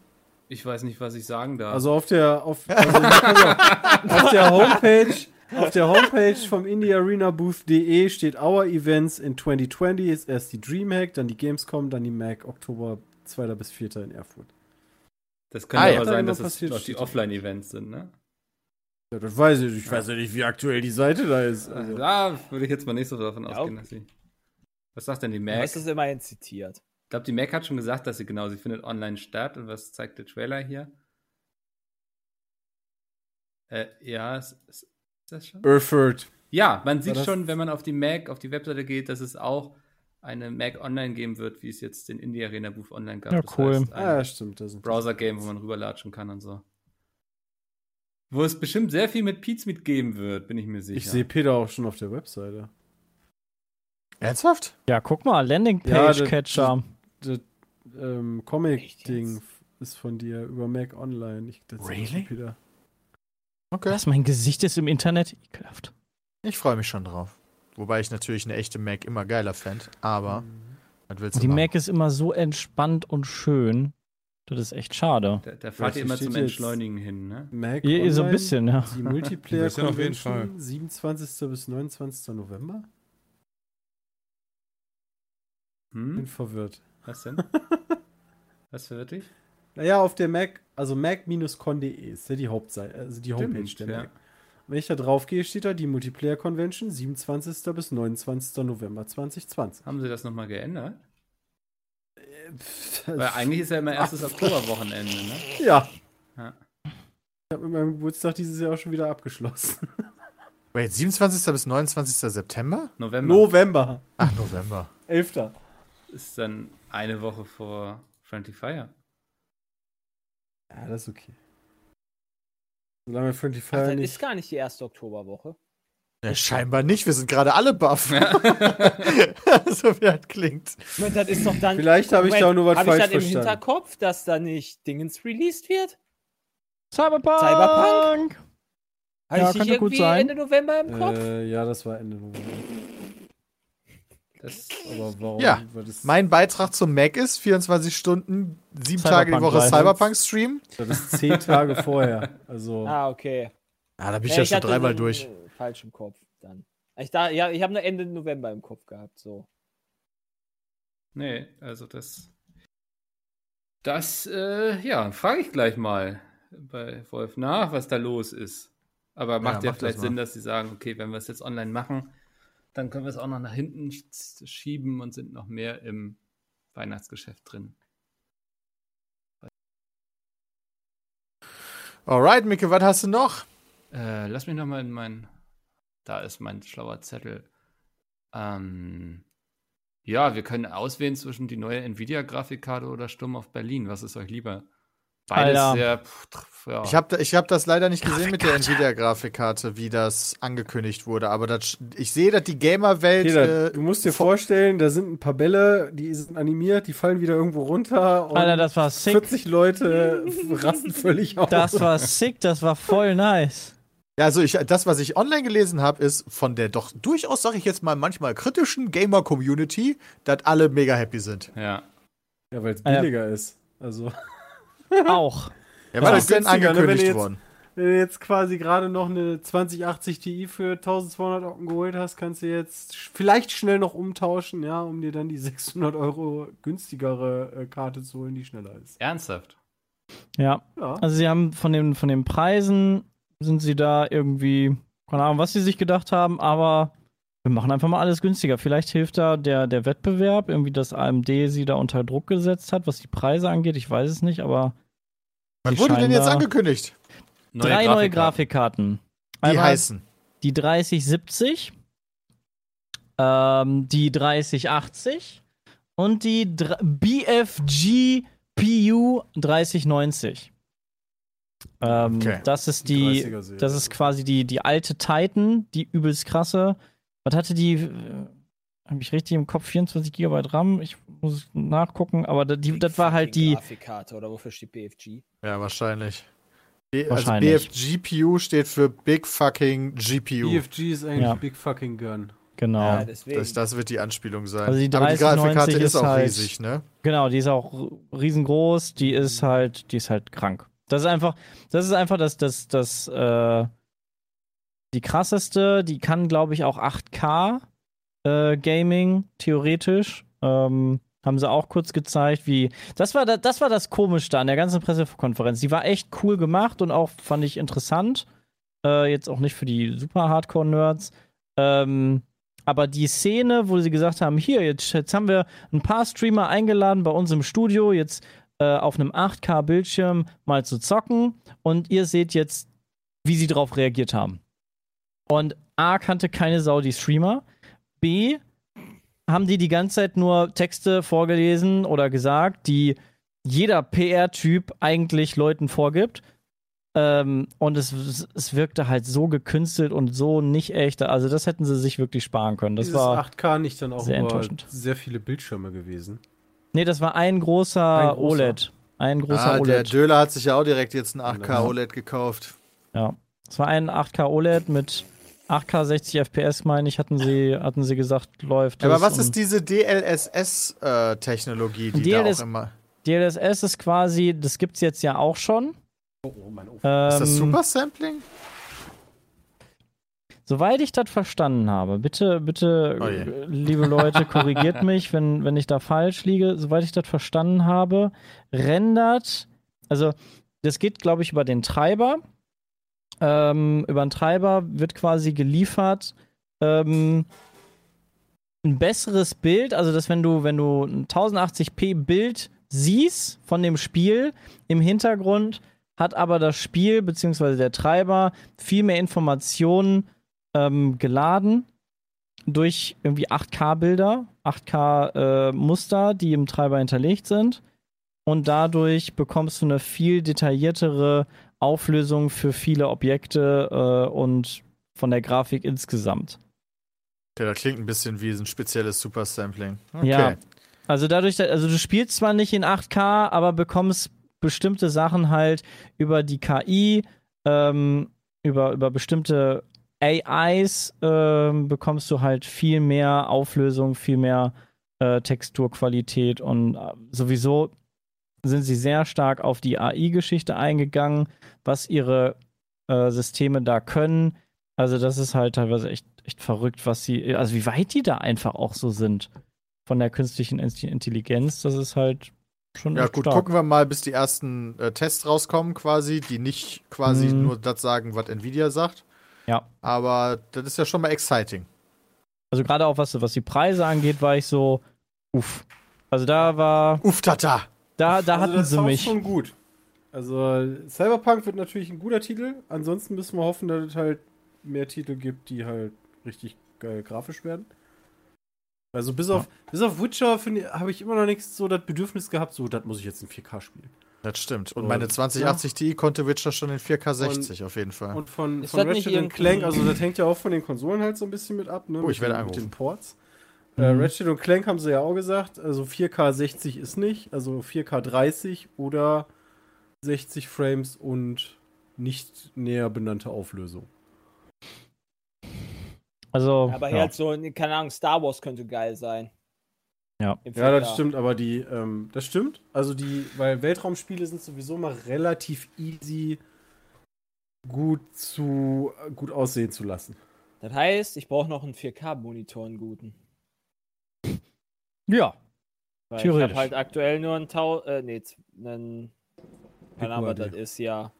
[SPEAKER 2] Ich weiß nicht, was ich sagen darf.
[SPEAKER 6] Also auf der auf, also auf der Homepage auf der Homepage vom indiearenabooth.de steht Our Events in 2020 ist erst die Dreamhack, dann die Gamescom, dann die Mac Oktober 2. bis 4. in Erfurt.
[SPEAKER 2] das könnte
[SPEAKER 1] Ah, ja.
[SPEAKER 2] aber sein, dass es noch die. Offline-Events sind, ne?
[SPEAKER 6] Ja, das weiß ich. Ich weiß ja nicht, wie aktuell die Seite da ist. Also.
[SPEAKER 2] Da würde ich jetzt mal nicht so davon
[SPEAKER 3] Ja,
[SPEAKER 2] ausgehen,
[SPEAKER 3] okay.
[SPEAKER 2] dass sie. Was sagt denn die
[SPEAKER 3] Du
[SPEAKER 2] Mac?
[SPEAKER 3] hast es immerhin zitiert.
[SPEAKER 2] Ich glaube, die Mac hat schon gesagt, dass sie genau, sie findet online statt. Und was zeigt der Trailer hier? Äh, ja, ist, ist das schon?
[SPEAKER 6] Erfurt.
[SPEAKER 2] Ja, man sieht
[SPEAKER 6] das-
[SPEAKER 2] schon, wenn man auf die Mac, auf die Webseite geht, dass es auch eine Mac online geben wird, wie es jetzt den Indie Arena Booth online gab.
[SPEAKER 4] Ja,
[SPEAKER 2] Das
[SPEAKER 4] cool.
[SPEAKER 2] heißt,
[SPEAKER 6] Ah, ja, stimmt. Das sind
[SPEAKER 2] Browser-Game, wo man rüberlatschen kann und so. Wo es bestimmt sehr viel mit Pete's mitgeben wird, bin ich mir sicher.
[SPEAKER 6] ich sehe Peter auch schon auf der Webseite.
[SPEAKER 1] Ernsthaft?
[SPEAKER 4] Ja, guck mal,
[SPEAKER 6] Ja,
[SPEAKER 4] Landingpage
[SPEAKER 6] das-
[SPEAKER 4] Catcher.
[SPEAKER 6] Das ähm, Comic-Ding ist von dir über Mac Online. Ich, das ist
[SPEAKER 1] Really?
[SPEAKER 6] Peter.
[SPEAKER 1] Okay.
[SPEAKER 4] Was, mein Gesicht ist im Internet? Ekelhaft.
[SPEAKER 1] Ich freue mich schon drauf. Wobei ich natürlich eine echte Mac immer geiler fände. Aber, was willst du
[SPEAKER 4] Die
[SPEAKER 1] machen?
[SPEAKER 4] Mac ist immer so entspannt und schön. Das ist echt schade.
[SPEAKER 2] Da, da fahrt ihr immer zum Entschleunigen hin, ne?
[SPEAKER 6] Mac
[SPEAKER 4] Ihr, ihr so ein
[SPEAKER 6] Online,
[SPEAKER 4] bisschen, ja.
[SPEAKER 6] Die Multiplayer
[SPEAKER 5] ja auf jeden
[SPEAKER 6] Convention, 27. bis 29. November? Bin
[SPEAKER 2] Hm?
[SPEAKER 6] verwirrt.
[SPEAKER 2] Was denn? Was für dich?
[SPEAKER 6] Naja, auf der Mac, also mac-con.de ist ja die Hauptseite, also die Homepage
[SPEAKER 2] Stimmt,
[SPEAKER 6] der
[SPEAKER 2] ja.
[SPEAKER 6] Mac. Wenn ich da drauf gehe, steht da die Multiplayer Convention, 27. bis 29. November 2020.
[SPEAKER 2] Haben sie das nochmal geändert? Weil eigentlich ist ja immer erstes Oktoberwochenende, ne?
[SPEAKER 6] ja.
[SPEAKER 2] Ja.
[SPEAKER 6] Ich habe mit meinem Geburtstag dieses Jahr auch schon wieder abgeschlossen.
[SPEAKER 1] Wait, 27. bis 29. September?
[SPEAKER 2] November
[SPEAKER 6] November,
[SPEAKER 1] Ach, November.
[SPEAKER 6] 11.
[SPEAKER 2] ist dann eine Woche vor Friendly Fire.
[SPEAKER 6] Ja, das ist okay. Solange Friendly
[SPEAKER 3] Ach,
[SPEAKER 6] Fire
[SPEAKER 3] das
[SPEAKER 6] nicht.
[SPEAKER 3] ist gar nicht die erste Oktoberwoche.
[SPEAKER 1] Ja, scheinbar nicht. Wir sind gerade alle baff. so wie das klingt.
[SPEAKER 3] Moment, das ist doch dann.
[SPEAKER 6] Vielleicht habe ich da auch nur was
[SPEAKER 3] Habe ich
[SPEAKER 6] falsch
[SPEAKER 3] dann im
[SPEAKER 6] verstanden.
[SPEAKER 3] Hinterkopf, dass da nicht Dingens released wird?
[SPEAKER 4] Cyberpunk!
[SPEAKER 3] Cyberpunk? Habe
[SPEAKER 4] Ja,
[SPEAKER 3] ich
[SPEAKER 4] könnte gut
[SPEAKER 3] irgendwie
[SPEAKER 4] sein.
[SPEAKER 3] Ende November im Kopf?
[SPEAKER 6] Äh, ja, das war Ende November.
[SPEAKER 2] Das,
[SPEAKER 6] Aber warum?
[SPEAKER 1] Ja,
[SPEAKER 6] Weil das,
[SPEAKER 1] Mein Beitrag zum Mac ist 24 Stunden, sieben Tage die
[SPEAKER 4] Cyberpunk
[SPEAKER 1] Woche
[SPEAKER 4] live.
[SPEAKER 1] Cyberpunk Stream.
[SPEAKER 6] das ist zehn Tage vorher. Also,
[SPEAKER 3] Ah, okay.
[SPEAKER 1] Ah, da bin ich
[SPEAKER 3] Ja,
[SPEAKER 1] ja, schon
[SPEAKER 3] hatte
[SPEAKER 1] dreimal
[SPEAKER 3] den,
[SPEAKER 1] durch.
[SPEAKER 3] Falsch im Kopf dann. Ich, da, ja, ich habe nur Ende November im Kopf gehabt. So.
[SPEAKER 2] nee, also das. Das, äh, ja, frage ich gleich mal bei Wolf nach, was da los ist. Aber macht ja,
[SPEAKER 1] mach das
[SPEAKER 2] vielleicht
[SPEAKER 1] mal.
[SPEAKER 2] Sinn, dass sie sagen, okay, wenn wir es jetzt online machen, dann können wir es auch noch nach hinten sch- schieben und sind noch mehr im Weihnachtsgeschäft drin.
[SPEAKER 1] Alright, Micke, was hast du noch?
[SPEAKER 2] Äh, lass mich noch mal in mein. Da ist mein schlauer Zettel. Ähm, ja, wir können auswählen zwischen die neue Nvidia-Grafikkarte oder Sturm auf Berlin. Was ist euch lieber? Beides
[SPEAKER 4] Alter.
[SPEAKER 2] sehr. Pff, ja.
[SPEAKER 1] Ich habe ich hab das leider nicht gesehen mit der Nvidia-Grafikkarte, wie das angekündigt wurde. Aber das, ich sehe, dass die Gamer-Welt.
[SPEAKER 6] Peter,
[SPEAKER 1] Äh,
[SPEAKER 6] du musst dir vorstellen, da sind ein paar Bälle, die sind animiert, die fallen wieder irgendwo runter und
[SPEAKER 4] Alter, das war sick.
[SPEAKER 6] 40 Leute rasten völlig aus.
[SPEAKER 4] Das war sick, das war voll nice.
[SPEAKER 1] Ja, also ich, das, was ich online gelesen habe, ist von der doch durchaus, sage ich jetzt mal, manchmal kritischen Gamer-Community, dass alle mega happy sind.
[SPEAKER 2] ja.
[SPEAKER 6] ja, weil es
[SPEAKER 4] Ah, ja.
[SPEAKER 6] billiger ist. Also,
[SPEAKER 4] Auch.
[SPEAKER 1] Ja,
[SPEAKER 6] Ja,
[SPEAKER 1] was ist denn
[SPEAKER 6] günstiger, ne, wenn du
[SPEAKER 1] angekündigt
[SPEAKER 6] jetzt-
[SPEAKER 1] worden?
[SPEAKER 6] wenn du jetzt quasi gerade noch eine 2080 Ti für 1200 Ocken geholt hast, kannst du jetzt vielleicht schnell noch umtauschen, ja, um dir dann die 600 Euro günstigere äh, Karte zu holen, die schneller ist.
[SPEAKER 2] Ernsthaft.
[SPEAKER 4] Ja.
[SPEAKER 6] Ja.
[SPEAKER 4] Also sie haben von den, von den Preisen sind sie da irgendwie, keine Ahnung, was sie sich gedacht haben, aber Wir machen einfach mal alles günstiger. Vielleicht hilft da der, der Wettbewerb, irgendwie, dass AMD sie da unter Druck gesetzt hat, was die Preise angeht. Ich weiß es nicht, aber
[SPEAKER 1] Was
[SPEAKER 4] Die
[SPEAKER 1] wurde denn jetzt angekündigt?
[SPEAKER 4] drei neue Grafikkarten.
[SPEAKER 1] Die
[SPEAKER 4] Einmal
[SPEAKER 1] heißen.
[SPEAKER 4] die 3070, ähm, die 3080 und die BFG PU 3090. Ähm,
[SPEAKER 1] Okay.
[SPEAKER 4] Das ist
[SPEAKER 6] Die
[SPEAKER 4] die,
[SPEAKER 6] 30er-Serie.
[SPEAKER 4] das ist quasi die, die alte Titan, die übelst krasse. Was hatte die? Äh, Habe ich richtig im Kopf? 24 GB RAM? Ich muss nachgucken, aber die, das war halt die.
[SPEAKER 3] Grafikkarte oder wofür steht BFG?
[SPEAKER 1] Ja, wahrscheinlich. B
[SPEAKER 4] Wahrscheinlich.
[SPEAKER 1] Also BFGPU steht für Big Fucking GPU.
[SPEAKER 6] BFG ist eigentlich
[SPEAKER 4] Ja.
[SPEAKER 6] Big Fucking Gun.
[SPEAKER 4] Genau.
[SPEAKER 3] Ja, deswegen.
[SPEAKER 1] Das, das wird die Anspielung sein.
[SPEAKER 4] Also die
[SPEAKER 1] Aber die
[SPEAKER 4] 3090
[SPEAKER 1] Grafikkarte ist
[SPEAKER 4] ist
[SPEAKER 1] auch
[SPEAKER 4] halt-
[SPEAKER 1] riesig, ne?
[SPEAKER 4] Genau, die ist auch riesengroß, die ist halt, die ist halt krank. Das ist einfach, das ist einfach das, das, das, äh, die krasseste, die kann, glaube ich, auch 8K äh, Gaming, theoretisch. Ähm, haben sie auch kurz gezeigt, wie. Das war, da, das war das Komischste an der ganzen Pressekonferenz. Die war echt cool gemacht und auch fand ich interessant. Äh, jetzt auch nicht für die super Hardcore-Nerds. Ähm, aber die Szene, wo sie gesagt haben, hier, jetzt, jetzt haben wir ein paar Streamer eingeladen bei uns im Studio, jetzt äh, auf einem 8K-Bildschirm mal zu zocken und ihr seht jetzt, wie sie darauf reagiert haben. Und A kannte keine Sau die Streamer, B haben die die ganze Zeit nur Texte vorgelesen oder gesagt, die jeder PR-Typ eigentlich Leuten vorgibt. Ähm, und es, es wirkte halt so gekünstelt und so nicht echt. Also das hätten sie sich wirklich sparen können. Das
[SPEAKER 6] Dieses
[SPEAKER 4] war
[SPEAKER 6] 8K nicht dann auch
[SPEAKER 4] sehr enttäuschend.
[SPEAKER 6] sehr viele Bildschirme gewesen.
[SPEAKER 4] Nee, das war ein großer,
[SPEAKER 6] Ein großer.
[SPEAKER 4] OLED. Ein großer
[SPEAKER 1] Ah, der
[SPEAKER 4] OLED.
[SPEAKER 1] Döler hat sich ja auch direkt jetzt ein 8K
[SPEAKER 6] Genau.
[SPEAKER 1] OLED gekauft.
[SPEAKER 4] Ja. Es war ein 8K OLED mit 8K 60 FPS, meine ich, hatten sie, hatten sie gesagt, läuft.
[SPEAKER 1] Aber was ist diese DLSS-Technologie, die
[SPEAKER 4] DLS
[SPEAKER 1] da auch immer.
[SPEAKER 4] DLSS ist quasi, das gibt's jetzt ja auch schon.
[SPEAKER 6] Oh, oh mein Ofen.
[SPEAKER 4] Ähm,
[SPEAKER 1] Ist das Super Sampling?
[SPEAKER 4] Soweit ich das verstanden habe, bitte, bitte,
[SPEAKER 1] Oh
[SPEAKER 4] liebe Leute, korrigiert mich, wenn, wenn ich da falsch liege. Soweit ich das verstanden habe, rendert, also das geht, glaube ich, über den Treiber. Ähm, über den Treiber wird quasi geliefert ähm, ein besseres Bild, also dass wenn du, wenn du ein 1080p Bild siehst von dem Spiel im Hintergrund, hat aber das Spiel bzw. der Treiber viel mehr Informationen ähm, geladen durch irgendwie 8K-Bilder, 8K-Muster, die im Treiber hinterlegt sind. Und dadurch bekommst du eine viel detailliertere Auflösung für viele Objekte äh, und von der Grafik insgesamt.
[SPEAKER 1] Okay, das klingt ein bisschen wie ein spezielles Super Sampling. Okay.
[SPEAKER 4] Ja. Also dadurch, also du spielst zwar nicht in 8K, aber bekommst bestimmte Sachen halt über die KI, ähm, über, über bestimmte AIs ähm, bekommst du halt viel mehr Auflösung, viel mehr äh, Texturqualität und äh, sowieso sind sie sehr stark auf die AI-Geschichte eingegangen, was ihre äh, Systeme da können. Also das ist halt teilweise echt, echt verrückt, was sie, also wie weit die da einfach auch so sind von der künstlichen Intelligenz. Das ist halt schon
[SPEAKER 1] Ja, gut,
[SPEAKER 4] stark.
[SPEAKER 1] gucken wir mal, bis die ersten äh, Tests rauskommen, quasi, die nicht quasi
[SPEAKER 4] Mhm.
[SPEAKER 1] nur das sagen, was Nvidia sagt.
[SPEAKER 4] Ja.
[SPEAKER 1] Aber das ist ja schon mal exciting.
[SPEAKER 4] Also gerade auch was, was die Preise angeht, war ich so, uff. Also da war,
[SPEAKER 1] Uff, tata!
[SPEAKER 4] da, da
[SPEAKER 6] also
[SPEAKER 4] hatten
[SPEAKER 6] das
[SPEAKER 4] sie mich.
[SPEAKER 6] schon gut. Also Cyberpunk wird natürlich ein guter Titel. Ansonsten müssen wir hoffen, dass es halt mehr Titel gibt, die halt richtig geil grafisch werden. Also bis
[SPEAKER 4] Ja.
[SPEAKER 6] auf bis auf Witcher habe ich immer noch nichts so das Bedürfnis gehabt, so das muss ich jetzt in 4K spielen.
[SPEAKER 1] Das stimmt. Und
[SPEAKER 6] Und-
[SPEAKER 1] meine 2080 Ti konnte Witcher schon in 4K 60 auf jeden Fall.
[SPEAKER 6] Und von,
[SPEAKER 3] Ist
[SPEAKER 6] von Ratchet Clank, also das hängt ja auch von den Konsolen halt so ein bisschen mit ab, ne?
[SPEAKER 1] Oh, ich
[SPEAKER 6] mit
[SPEAKER 1] werde
[SPEAKER 6] den, mit
[SPEAKER 1] angerufen.
[SPEAKER 6] den Ports. Äh,
[SPEAKER 4] Mhm.
[SPEAKER 6] Ratchet und Clank haben sie ja auch gesagt, also 4K 60 ist nicht, also 4K 30 oder 60 Frames und nicht näher benannte Auflösung.
[SPEAKER 4] Also,
[SPEAKER 3] Aber
[SPEAKER 4] ja.
[SPEAKER 3] halt so, keine Ahnung, Star Wars könnte geil sein.
[SPEAKER 4] Ja.
[SPEAKER 6] Ja, das
[SPEAKER 3] 4K.
[SPEAKER 6] stimmt, aber die, ähm, das stimmt. Also die, weil Weltraumspiele sind sowieso mal relativ easy gut zu gut aussehen zu lassen.
[SPEAKER 3] Das heißt, ich brauche noch einen 4K-Monitor, einen guten.
[SPEAKER 4] ja.
[SPEAKER 3] Weil ich habe halt aktuell nur einen Tau, äh, nee, einen, keine Ahnung, was das ist, ja.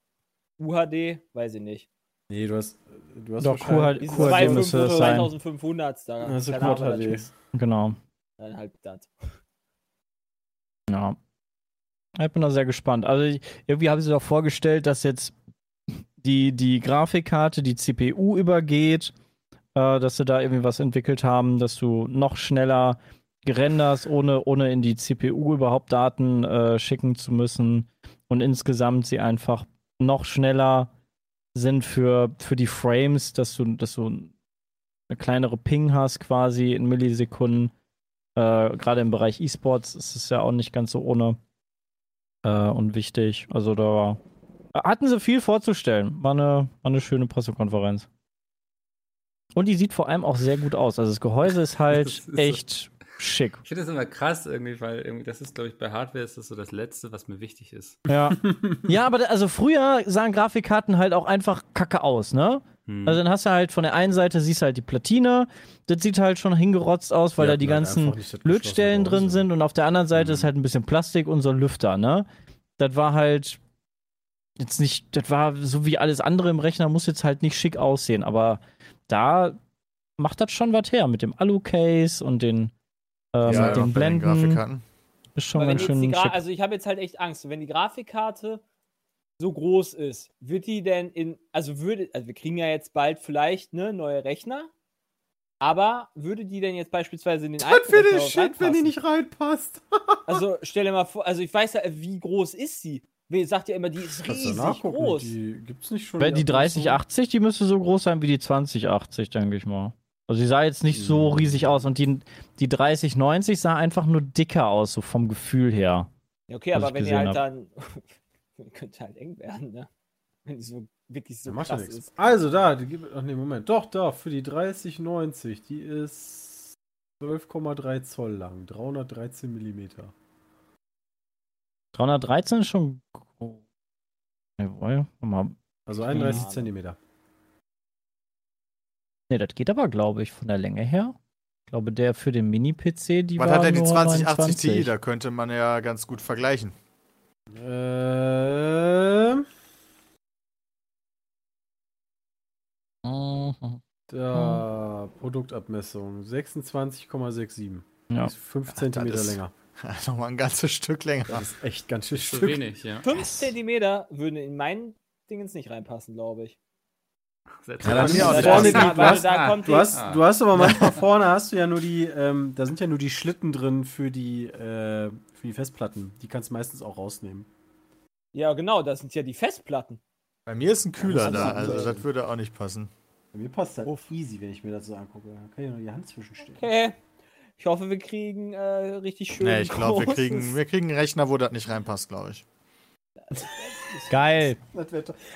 [SPEAKER 3] UHD, weiß ich nicht.
[SPEAKER 6] Nee, du hast. Du hast
[SPEAKER 4] Doch,
[SPEAKER 6] wahrscheinlich-
[SPEAKER 4] Q
[SPEAKER 3] Diese
[SPEAKER 4] QHD müsste es sein.
[SPEAKER 3] 2500 da.
[SPEAKER 6] Das ist Quad HD.
[SPEAKER 3] das.
[SPEAKER 4] Genau.
[SPEAKER 3] Dann halt das.
[SPEAKER 4] Ja. Ich bin da sehr gespannt. Also irgendwie habe ich mir doch vorgestellt, dass jetzt die, die Grafikkarte die CPU übergeht, äh, dass sie da irgendwie was entwickelt haben, dass du noch schneller renderst, ohne, ohne in die CPU überhaupt Daten äh, schicken zu müssen und insgesamt sie einfach noch schneller sind für, für die Frames, dass du, dass du eine kleinere Ping hast quasi in Millisekunden. Äh, Gerade im Bereich E-Sports ist es ja auch nicht ganz so ohne äh, und wichtig. Also da hatten sie viel vorzustellen. War eine, war eine schöne Pressekonferenz. Und die sieht vor allem auch sehr gut aus. Also das Gehäuse ist halt
[SPEAKER 2] ist so-
[SPEAKER 4] echt schick.
[SPEAKER 2] Ich finde das immer krass irgendwie, weil irgendwie, das ist, glaube ich, bei Hardware ist das so das Letzte, was mir wichtig ist.
[SPEAKER 4] Ja. ja, aber also früher sahen Grafikkarten halt auch einfach kacke aus, ne?
[SPEAKER 2] Hm.
[SPEAKER 4] Also dann hast du halt von der einen Seite siehst du halt die Platine, das sieht halt schon hingerotzt aus, weil da die ganzen Lötstellen drin sind und auf der anderen Seite
[SPEAKER 2] Mhm.
[SPEAKER 4] ist halt ein bisschen Plastik und so ein Lüfter, ne? Das war halt jetzt nicht, das war so wie alles andere im Rechner, muss jetzt halt nicht schick aussehen, aber da macht das schon was her mit dem Alu-Case und den, äh,
[SPEAKER 1] Ja,
[SPEAKER 4] den
[SPEAKER 1] bei den
[SPEAKER 4] Blenden.
[SPEAKER 1] Grafikkarten.
[SPEAKER 4] ist schon ganz schön
[SPEAKER 3] Gra
[SPEAKER 4] schick.
[SPEAKER 3] also ich habe jetzt halt echt Angst, wenn die Grafikkarte so groß ist, wird die denn in, also würde, also wir kriegen ja jetzt bald vielleicht ne neue Rechner, aber würde die denn jetzt beispielsweise in den alten
[SPEAKER 6] Was für
[SPEAKER 3] Rechner
[SPEAKER 6] eine
[SPEAKER 3] auch
[SPEAKER 6] Shit, wenn die nicht reinpasst.
[SPEAKER 3] Also stell dir mal vor, also ich weiß ja, wie groß ist sie? Sagt ja immer, die ist
[SPEAKER 6] Kannst
[SPEAKER 3] riesig
[SPEAKER 6] nachgucken,
[SPEAKER 3] groß.
[SPEAKER 6] Die gibt's nicht schon.
[SPEAKER 4] Weil die
[SPEAKER 6] Abrüstung?
[SPEAKER 4] 3080, die müsste so groß sein wie die 2080, denke ich mal. Also die sah jetzt nicht so
[SPEAKER 6] Mhm.
[SPEAKER 4] riesig aus und die, die 3090 sah einfach nur dicker aus, so vom Gefühl her.
[SPEAKER 3] Ja, okay, aber
[SPEAKER 4] ich
[SPEAKER 3] wenn die
[SPEAKER 4] gesehen
[SPEAKER 3] halt dann könnte halt eng werden, ne? Wenn die so wirklich so
[SPEAKER 6] Ja,
[SPEAKER 3] krass ist.
[SPEAKER 6] Also da, die gibt. Ach nee, Moment. Doch, da, für die 3090. Die ist 12,3 Zoll lang. 313 Millimeter.
[SPEAKER 4] 313 ist schon. Jawohl, mal.
[SPEAKER 6] Also 31
[SPEAKER 3] Ja.
[SPEAKER 6] Zentimeter.
[SPEAKER 4] Ne, das geht aber, glaube ich, von der Länge her. Ich glaube, der für den Mini-PC, die
[SPEAKER 1] Was
[SPEAKER 4] war
[SPEAKER 1] hat denn die
[SPEAKER 4] nur
[SPEAKER 1] 2080 Ti?
[SPEAKER 4] 29.
[SPEAKER 1] Da könnte man ja ganz gut vergleichen.
[SPEAKER 6] Ähm.
[SPEAKER 4] Mhm.
[SPEAKER 6] Da, Produktabmessung 26,67.
[SPEAKER 4] Ja.
[SPEAKER 6] Ist 5
[SPEAKER 1] das
[SPEAKER 6] Zentimeter
[SPEAKER 1] ist-
[SPEAKER 6] länger.
[SPEAKER 1] Nochmal ein ganzes Stück länger.
[SPEAKER 6] Das ist echt ganz schön
[SPEAKER 2] Zu
[SPEAKER 6] Stück.
[SPEAKER 2] wenig, ja.
[SPEAKER 3] 5 Zentimeter würden in meinen Dingens nicht reinpassen, glaube ich.
[SPEAKER 6] Ja,
[SPEAKER 2] Ja,
[SPEAKER 6] Vorne du hast-
[SPEAKER 3] da kommt
[SPEAKER 6] Du hast,
[SPEAKER 2] Ah.
[SPEAKER 6] du hast aber manchmal vorne hast du ja nur die, ähm, da sind ja nur die Schlitten drin für die, äh, für die Festplatten. Die kannst du meistens auch rausnehmen.
[SPEAKER 3] Ja, genau, das sind ja die Festplatten.
[SPEAKER 1] Bei mir ist ein Kühler
[SPEAKER 6] das
[SPEAKER 1] da, also das würde auch nicht passen.
[SPEAKER 6] Bei mir passt das
[SPEAKER 3] Uff.
[SPEAKER 6] easy, wenn ich mir das so angucke. Da kann ich nur die Hand zwischenstehen.
[SPEAKER 3] Okay. Ich hoffe, wir kriegen äh, richtig schön.
[SPEAKER 1] Nee, ich glaube, wir kriegen, wir kriegen einen Rechner, wo das nicht reinpasst, glaube ich.
[SPEAKER 4] Geil.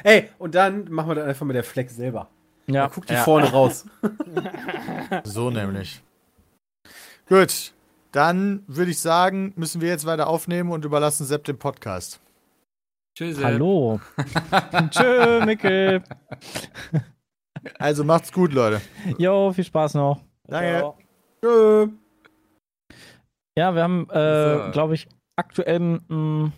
[SPEAKER 6] Ey, und dann machen wir das einfach mit der Flex selber.
[SPEAKER 4] Ja.
[SPEAKER 6] Da guckt die
[SPEAKER 1] Ja.
[SPEAKER 6] vorne raus.
[SPEAKER 1] So nämlich. Gut, dann würde ich sagen, müssen wir jetzt weiter aufnehmen und überlassen Sepp den Podcast.
[SPEAKER 2] Tschüss.
[SPEAKER 4] Hallo. Tschö, Mickel.
[SPEAKER 1] Also macht's gut, Leute.
[SPEAKER 4] Jo, viel Spaß noch.
[SPEAKER 1] Danke.
[SPEAKER 6] Tschö.
[SPEAKER 4] Ja, wir haben, äh,
[SPEAKER 2] So.
[SPEAKER 4] glaube ich, aktuell mh,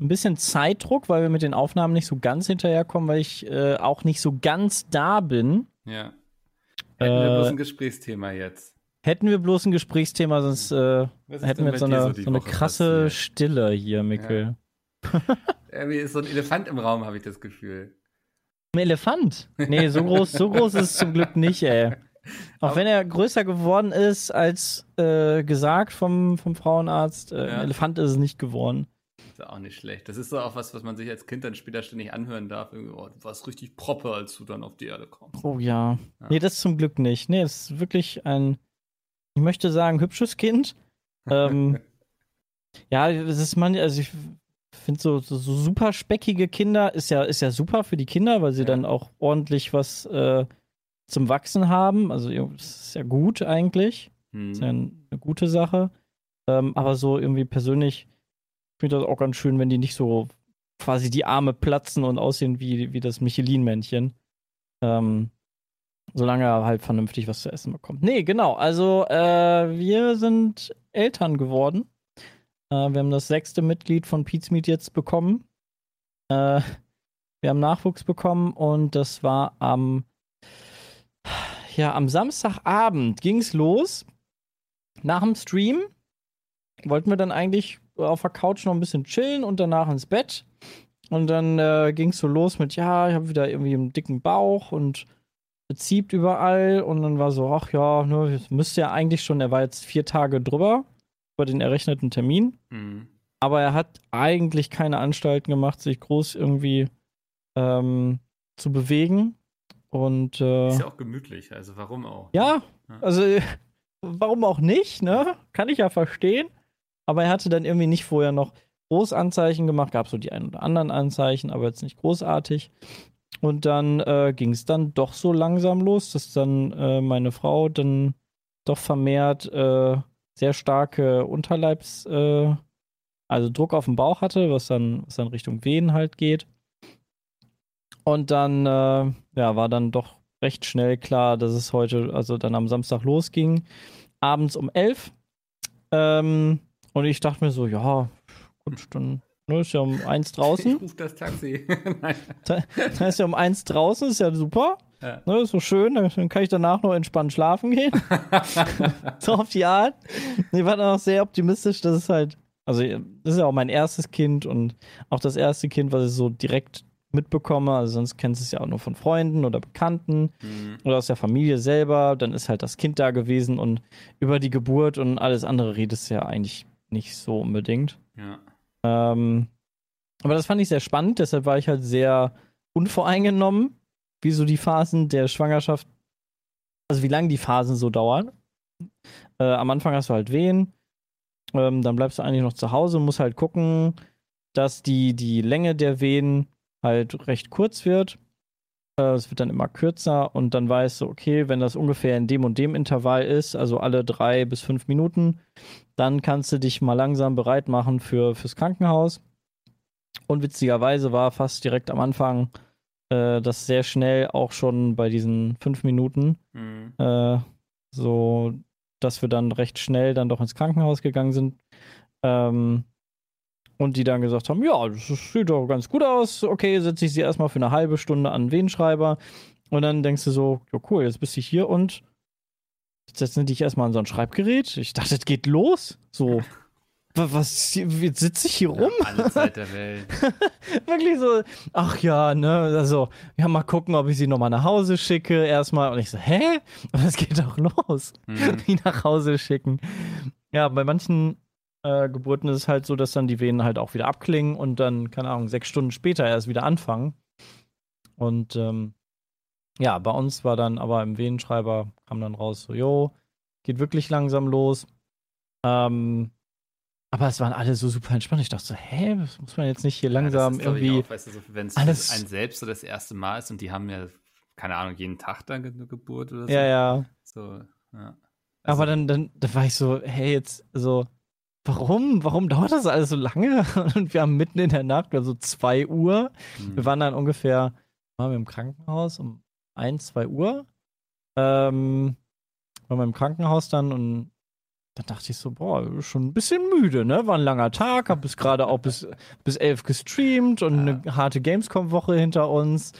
[SPEAKER 4] ein bisschen Zeitdruck, weil wir mit den Aufnahmen nicht so ganz hinterherkommen, weil ich äh, auch nicht so ganz da bin.
[SPEAKER 2] Ja. Hätten wir bloß
[SPEAKER 4] Äh,
[SPEAKER 2] ein Gesprächsthema jetzt.
[SPEAKER 4] hätten wir bloß ein Gesprächsthema, sonst äh, hätten wir jetzt so eine,
[SPEAKER 2] die
[SPEAKER 4] so eine krasse
[SPEAKER 2] passiert?
[SPEAKER 4] Stille hier, Mickel.
[SPEAKER 2] Irgendwie ist so ein Elefant im Raum, habe ich das Gefühl.
[SPEAKER 4] Ein Elefant? Nee, so groß, so groß ist es zum Glück nicht, ey. Auch wenn er größer geworden ist als äh, gesagt vom, vom Frauenarzt, äh,
[SPEAKER 2] Ja.
[SPEAKER 4] ein Elefant ist es nicht geworden.
[SPEAKER 2] Ja auch nicht schlecht. Das ist so auch was, was man sich als Kind dann später ständig anhören darf. Irgendwie, oh, du warst richtig proppe, als du dann auf die Erde kommst.
[SPEAKER 4] Oh ja.
[SPEAKER 2] Ja.
[SPEAKER 4] Nee, das zum Glück nicht. Nee, es ist wirklich ein, ich möchte sagen, hübsches Kind. Ähm, ja, es ist man, also ich finde so, so, so super speckige Kinder ist ja, ist ja super für die Kinder, weil sie
[SPEAKER 2] Ja.
[SPEAKER 4] dann auch ordentlich was äh, zum Wachsen haben. Also das ist ja gut eigentlich.
[SPEAKER 2] Hm.
[SPEAKER 4] Ist ja ein- eine gute Sache. Ähm, aber so irgendwie persönlich finde ich das auch ganz schön, wenn die nicht so quasi die Arme platzen und aussehen wie, wie das Michelin-Männchen. Ähm, solange er halt vernünftig was zu essen bekommt. Nee, genau. Also, äh, wir sind Eltern geworden. Äh, wir haben das sechste Mitglied von Pete's Meat jetzt bekommen. Äh, Wir haben Nachwuchs bekommen und das war am, ja, am Samstagabend ging es los. Nach dem Stream wollten wir dann eigentlich auf der Couch noch ein bisschen chillen und danach ins Bett. Und dann äh, ging es so los mit, ja, ich habe wieder irgendwie einen dicken Bauch und bezieht überall. Und dann war so, ach ja, ne, das müsste ja eigentlich schon, er war jetzt vier Tage drüber, über den errechneten Termin.
[SPEAKER 2] Mhm.
[SPEAKER 4] Aber er hat eigentlich keine Anstalten gemacht, sich groß irgendwie ähm, zu bewegen. Und äh,
[SPEAKER 2] Ist ja auch gemütlich, also warum auch?
[SPEAKER 4] ja,
[SPEAKER 2] Ja.
[SPEAKER 4] also warum auch nicht, ne? Kann ich ja verstehen. Aber er hatte dann irgendwie nicht vorher noch Großanzeichen gemacht, gab so die ein oder anderen Anzeichen, aber jetzt nicht großartig. Und dann äh, ging es dann doch so langsam los, dass dann äh, meine Frau dann doch vermehrt äh, sehr starke Unterleibs, äh, also Druck auf den Bauch hatte, was dann, was dann Richtung Venen halt geht. Und dann, äh, ja, war dann doch recht schnell klar, dass es heute, also dann am Samstag losging, abends um elf. Ähm, und ich dachte mir so, ja, gut, dann ne, ist ja um eins
[SPEAKER 2] Ich
[SPEAKER 4] draußen.
[SPEAKER 2] rufe das Taxi. Nein.
[SPEAKER 4] Da, da ist ja um eins draußen, ist ja super.
[SPEAKER 2] Ja.
[SPEAKER 4] Ne, ist so schön, dann dann kann ich danach noch entspannt schlafen gehen. so auf die Art. Ich war dann auch sehr optimistisch, dass es halt, also das ist ja auch mein erstes Kind und auch das erste Kind, was ich so direkt mitbekomme. Also sonst kennst du es ja auch nur von Freunden oder Bekannten
[SPEAKER 2] Mhm.
[SPEAKER 4] oder aus der Familie selber. Dann ist halt das Kind da gewesen und über die Geburt und alles andere redest du ja eigentlich nicht so unbedingt.
[SPEAKER 2] Ja.
[SPEAKER 4] Ähm, aber das fand ich sehr spannend, deshalb war ich halt sehr unvoreingenommen, wie so die Phasen der Schwangerschaft, also wie lange die Phasen so dauern. Äh, am Anfang hast du halt Wehen, ähm, dann bleibst du eigentlich noch zu Hause und musst halt gucken, dass die, die Länge der Wehen halt recht kurz wird. Äh, Es wird dann immer kürzer und dann weißt du, okay, wenn das ungefähr in dem und dem Intervall ist, also alle drei bis fünf Minuten, dann kannst du dich mal langsam bereit machen für, fürs Krankenhaus. Und witzigerweise war fast direkt am Anfang äh, das sehr schnell auch schon bei diesen fünf Minuten
[SPEAKER 2] Mhm.
[SPEAKER 4] äh, so, dass wir dann recht schnell dann doch ins Krankenhaus gegangen sind. Ähm, und die dann gesagt haben, ja, das sieht doch ganz gut aus. Okay, setze ich sie erstmal für eine halbe Stunde an den Venenschreiber. Und dann denkst du so, ja cool, jetzt bist du hier und jetzt setzen die dich erstmal an so ein Schreibgerät. Ich dachte, es geht los. So, wa- was, jetzt sitze ich hier rum?
[SPEAKER 2] Ja, alle Zeit der Welt.
[SPEAKER 4] Wirklich so, ach ja, ne, also, ja, mal gucken, ob ich sie nochmal nach Hause schicke erstmal. Und ich so, hä? Es geht doch los.
[SPEAKER 2] Mhm.
[SPEAKER 4] Die nach Hause schicken. Ja, bei manchen äh, Geburten ist es halt so, dass dann die Venen halt auch wieder abklingen und dann, keine Ahnung, sechs Stunden später erst wieder anfangen. Und ähm, ja, bei uns war dann aber im Venenschreiber kam dann raus, so, jo, geht wirklich langsam los. Ähm, aber es waren alle so super entspannt. Ich dachte so, hä, das muss man jetzt nicht hier langsam
[SPEAKER 2] ja,
[SPEAKER 4] irgendwie.
[SPEAKER 2] Auch, weißt du, so, wenn es
[SPEAKER 4] alles-
[SPEAKER 2] ein selbst so das erste Mal ist und die haben ja, keine Ahnung, jeden Tag dann eine Geburt oder so.
[SPEAKER 4] Ja, ja.
[SPEAKER 2] So, ja.
[SPEAKER 4] Aber
[SPEAKER 2] Also,
[SPEAKER 4] dann, dann, dann war ich so, hey, jetzt, so, warum? Warum dauert das alles so lange? Und wir haben mitten in der Nacht, also 2 Uhr.
[SPEAKER 2] hm.
[SPEAKER 4] Wir waren dann ungefähr, waren wir im Krankenhaus um 1, 2 Uhr. Ähm, waren wir im Krankenhaus dann und dann dachte ich so, boah, schon ein bisschen müde, ne? War ein langer Tag, hab bis gerade auch bis, bis 11 gestreamt und eine harte Gamescom-Woche hinter uns.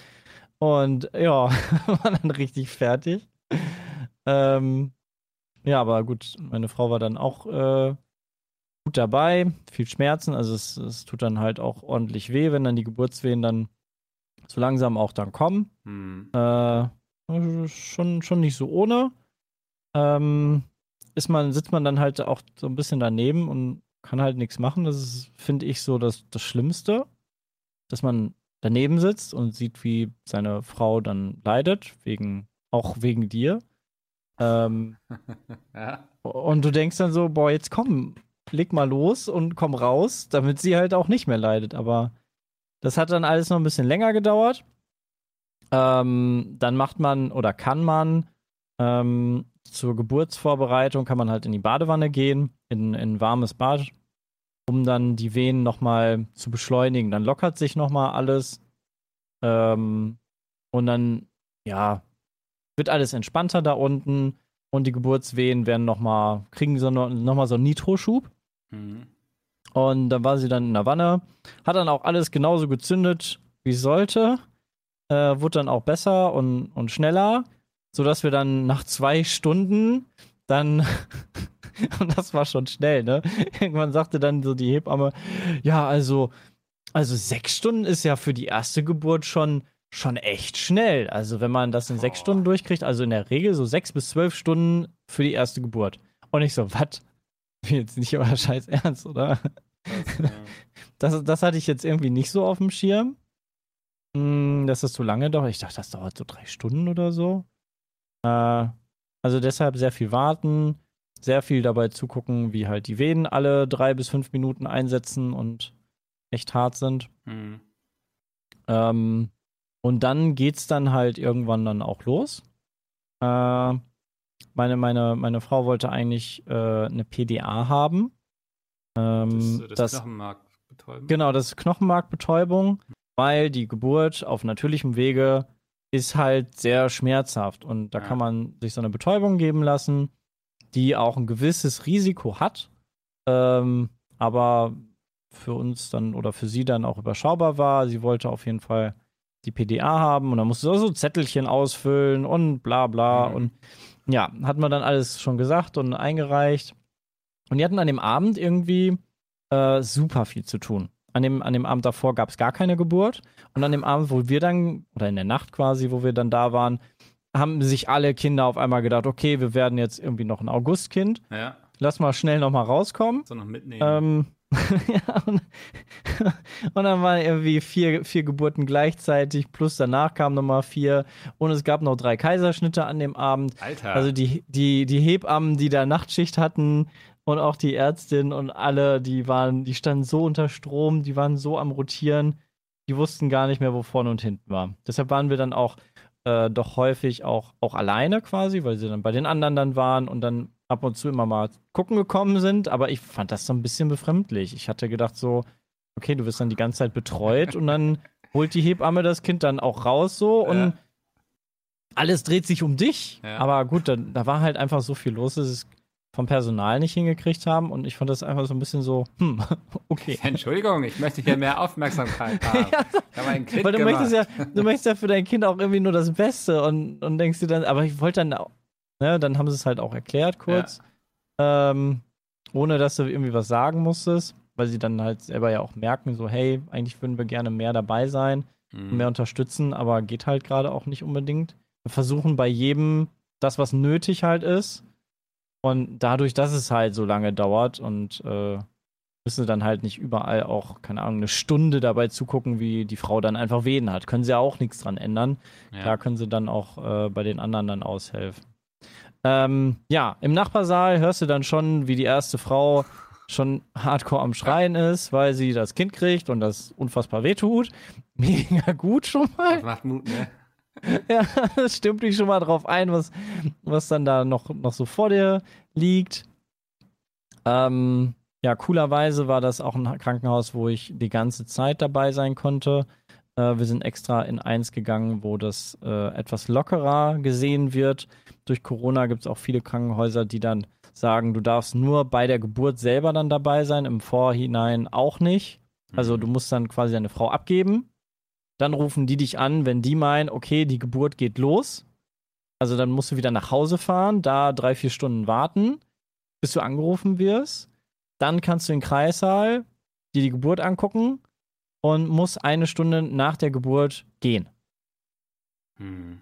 [SPEAKER 4] Und ja, war dann richtig fertig. Ähm, ja, aber gut, meine Frau war dann auch äh, gut dabei, viel Schmerzen, also es, es tut dann halt auch ordentlich weh, wenn dann die Geburtswehen dann so langsam auch dann kommen.
[SPEAKER 2] Hm.
[SPEAKER 4] Äh, schon, schon nicht so ohne. Ähm, ist man, sitzt man dann halt auch so ein bisschen daneben und kann halt nichts machen. Das ist, finde ich, so das, das Schlimmste, dass man daneben sitzt und sieht, wie seine Frau dann leidet, wegen, auch wegen dir. Ähm,
[SPEAKER 2] ja.
[SPEAKER 4] und du denkst dann so, boah, jetzt komm, leg mal los und komm raus, damit sie halt auch nicht mehr leidet. Aber das hat dann alles noch ein bisschen länger gedauert. Ähm, dann macht man oder kann man ähm, zur Geburtsvorbereitung kann man halt in die Badewanne gehen, in, in ein warmes Bad, um dann die Venen nochmal zu beschleunigen. Dann lockert sich nochmal alles. Ähm, und dann, ja, wird alles entspannter da unten und die Geburtswehen werden nochmal, kriegen so noch, noch mal so einen Nitroschub.
[SPEAKER 2] Hm.
[SPEAKER 4] Und dann war sie dann in der Wanne, hat dann auch alles genauso gezündet, wie es sollte. Äh, wurde dann auch besser und, und schneller, sodass wir dann nach zwei Stunden dann, und das war schon schnell, ne? Irgendwann sagte dann so die Hebamme, ja, also, also sechs Stunden ist ja für die erste Geburt schon, schon echt schnell. Also wenn man das in sechs. Stunden durchkriegt, also in der Regel so sechs bis zwölf Stunden für die erste Geburt. Und ich so, was? Jetzt nicht euer Scheiß Ernst, oder?
[SPEAKER 2] Das, ja.
[SPEAKER 4] Das, das hatte ich jetzt irgendwie nicht so auf dem Schirm. Hm, dass das so lange dauert. Ich dachte, das dauert so drei Stunden oder so. Äh, also deshalb sehr viel warten, sehr viel dabei zugucken, wie halt die Venen alle drei bis fünf Minuten einsetzen und echt hart sind.
[SPEAKER 2] Hm.
[SPEAKER 4] Ähm, und dann geht's dann halt irgendwann dann auch los. Äh, meine, meine, meine Frau wollte eigentlich äh, eine PDA haben. Ähm,
[SPEAKER 2] Das, das, Knochenmark betäuben.
[SPEAKER 4] Genau, das ist Knochenmarkbetäubung, weil die Geburt auf natürlichem Wege ist halt sehr schmerzhaft und da
[SPEAKER 2] Ja.
[SPEAKER 4] kann man sich so eine Betäubung geben lassen, die auch ein gewisses Risiko hat, ähm, aber für uns dann oder für sie dann auch überschaubar war. Sie wollte auf jeden Fall die PDA haben und dann musste sie auch so Zettelchen ausfüllen und bla bla
[SPEAKER 2] Mhm.
[SPEAKER 4] und ja, hat man dann alles schon gesagt und eingereicht. Und die hatten an dem Abend irgendwie äh, super viel zu tun. An dem, an dem Abend davor gab es gar keine Geburt. Und an dem Abend, wo wir dann, oder in der Nacht quasi, wo wir dann da waren, haben sich alle Kinder auf einmal gedacht, okay, wir werden jetzt irgendwie noch ein Augustkind.
[SPEAKER 2] Ja,
[SPEAKER 4] Lass mal schnell nochmal rauskommen.
[SPEAKER 2] so noch mitnehmen.
[SPEAKER 4] Ähm, ja, und, und dann waren irgendwie vier, vier Geburten gleichzeitig, plus danach kamen nochmal vier. Und es gab noch drei Kaiserschnitte an dem Abend.
[SPEAKER 2] Alter.
[SPEAKER 4] Also die, die, die Hebammen, die da Nachtschicht hatten und auch die Ärztin und alle, die waren, die standen so unter Strom, die waren so am Rotieren, die wussten gar nicht mehr, wo vorne und hinten war. Deshalb waren wir dann auch äh, doch häufig auch, auch alleine quasi, weil sie dann bei den anderen dann waren und dann ab und zu immer mal gucken gekommen sind. Aber ich fand das so ein bisschen befremdlich. Ich hatte gedacht so, okay, du wirst dann die ganze Zeit betreut und dann holt die Hebamme das Kind dann auch raus so und
[SPEAKER 2] Ja.
[SPEAKER 4] alles dreht sich um dich.
[SPEAKER 2] Ja.
[SPEAKER 4] Aber gut, da, da war halt einfach so viel los, dass sie es vom Personal nicht hingekriegt haben und ich fand das einfach so ein bisschen so, hm, okay.
[SPEAKER 2] Entschuldigung, ich möchte hier mehr Aufmerksamkeit haben. Ich habe
[SPEAKER 4] Weil du
[SPEAKER 2] gemacht.
[SPEAKER 4] möchtest ja, du möchtest ja für dein Kind auch irgendwie nur das Beste und, und denkst dir dann, aber ich wollte dann, auch- ne, dann haben sie es halt auch erklärt kurz, ähm, ohne dass du irgendwie was sagen musstest, weil sie dann halt selber ja auch merken, so, hey, eigentlich würden wir gerne mehr dabei sein,
[SPEAKER 2] Mhm.
[SPEAKER 4] mehr unterstützen, aber geht halt gerade auch nicht unbedingt. Wir versuchen bei jedem das, was nötig halt ist. Und dadurch, dass es halt so lange dauert und äh, müssen sie dann halt nicht überall auch, keine Ahnung, eine Stunde dabei zugucken, wie die Frau dann einfach Wehen hat. Können sie ja auch nichts dran ändern.
[SPEAKER 2] Ja.
[SPEAKER 4] Da können sie dann auch äh, bei den anderen dann aushelfen. Ähm, ja, im Nachbarsaal hörst du dann schon, wie die erste Frau schon hardcore am Schreien ist, weil sie das Kind kriegt und das unfassbar wehtut. Mega gut schon mal.
[SPEAKER 2] Das macht Mut, ne?
[SPEAKER 4] Ja, das stimmt dich schon mal drauf ein, was, was dann da noch, noch so vor dir liegt. Ähm, ja, coolerweise war das auch ein Krankenhaus, wo ich die ganze Zeit dabei sein konnte. Äh, wir sind extra in eins gegangen, wo das äh, etwas lockerer gesehen wird. Durch Corona gibt es auch viele Krankenhäuser, die dann sagen, du darfst nur bei der Geburt selber dann dabei sein, im Vorhinein auch nicht. Also
[SPEAKER 2] Mhm.
[SPEAKER 4] du musst dann quasi deine Frau abgeben. Dann rufen die dich an, wenn die meinen, okay, die Geburt geht los. Also dann musst du wieder nach Hause fahren, da drei, vier Stunden warten, bis du angerufen wirst. Dann kannst du in den Kreissaal dir die Geburt angucken und musst eine Stunde nach der Geburt gehen.
[SPEAKER 2] Hm.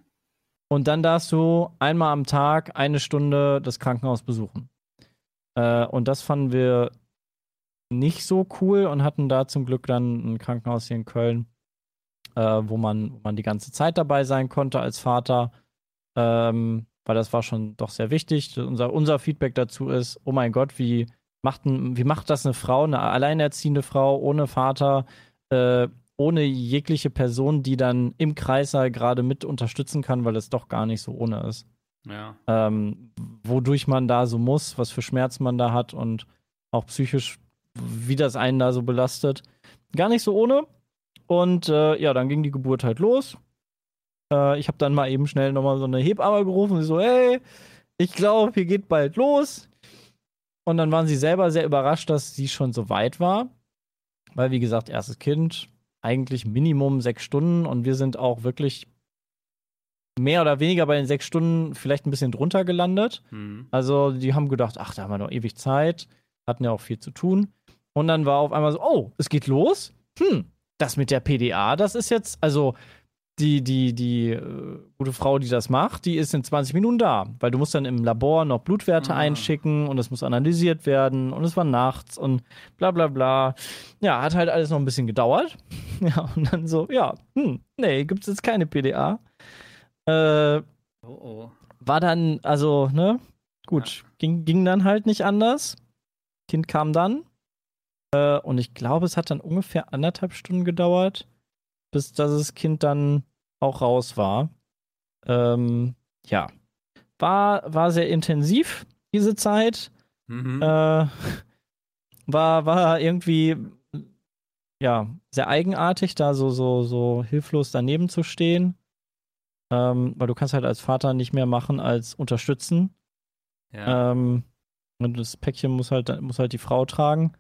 [SPEAKER 4] Und dann darfst du einmal am Tag eine Stunde das Krankenhaus besuchen. Äh, und das fanden wir nicht so cool und hatten da zum Glück dann ein Krankenhaus hier in Köln, äh, wo, man, wo man die ganze Zeit dabei sein konnte als Vater. Ähm, weil das war schon doch sehr wichtig. Unser, unser Feedback dazu ist, oh mein Gott, wie macht, ein, wie macht das eine Frau, eine alleinerziehende Frau ohne Vater, äh, ohne jegliche Person, die dann im Kreissaal gerade mit unterstützen kann, weil es doch gar nicht so ohne ist.
[SPEAKER 2] Ja.
[SPEAKER 4] Ähm, wodurch man da so muss, was für Schmerzen man da hat und auch psychisch, wie das einen da so belastet. Gar nicht so ohne. Und äh, ja, dann ging die Geburt halt los. Äh, ich habe dann mal eben schnell nochmal so eine Hebamme gerufen. Sie so, hey, ich glaube, hier geht bald los. Und dann waren sie selber sehr überrascht, dass sie schon so weit war. Weil, wie gesagt, erstes Kind, eigentlich Minimum sechs Stunden und wir sind auch wirklich mehr oder weniger bei den sechs Stunden vielleicht ein bisschen drunter gelandet.
[SPEAKER 2] Mhm.
[SPEAKER 4] Also die haben gedacht, ach, da haben wir noch ewig Zeit, hatten ja auch viel zu tun. Und dann war auf einmal so, oh, es geht los. Hm, das mit der PDA, das ist jetzt, also die, die, die äh, gute Frau, die das macht, die ist in 20 Minuten da, weil du musst dann im Labor noch Blutwerte
[SPEAKER 2] Ah.
[SPEAKER 4] einschicken und es muss analysiert werden und es war nachts und bla bla bla. Ja, hat halt alles noch ein bisschen gedauert. Ja, und dann so, ja, hm, nee, gibt's jetzt keine PDA. Äh,
[SPEAKER 2] Oh, oh.
[SPEAKER 4] war dann, also, ne, gut, ging, ging dann halt nicht anders. Kind kam dann. Äh, und ich glaube, es hat dann ungefähr anderthalb Stunden gedauert, bis das Kind dann auch raus war. Ähm, ja. War, war sehr intensiv, diese Zeit.
[SPEAKER 2] Mhm.
[SPEAKER 4] Äh, war, war irgendwie ja, sehr eigenartig, da so, so, so hilflos daneben zu stehen. Ähm, weil du kannst halt als Vater nicht mehr machen als unterstützen.
[SPEAKER 2] ja.
[SPEAKER 4] Ähm, und das Päckchen muss halt, muss halt die Frau tragen.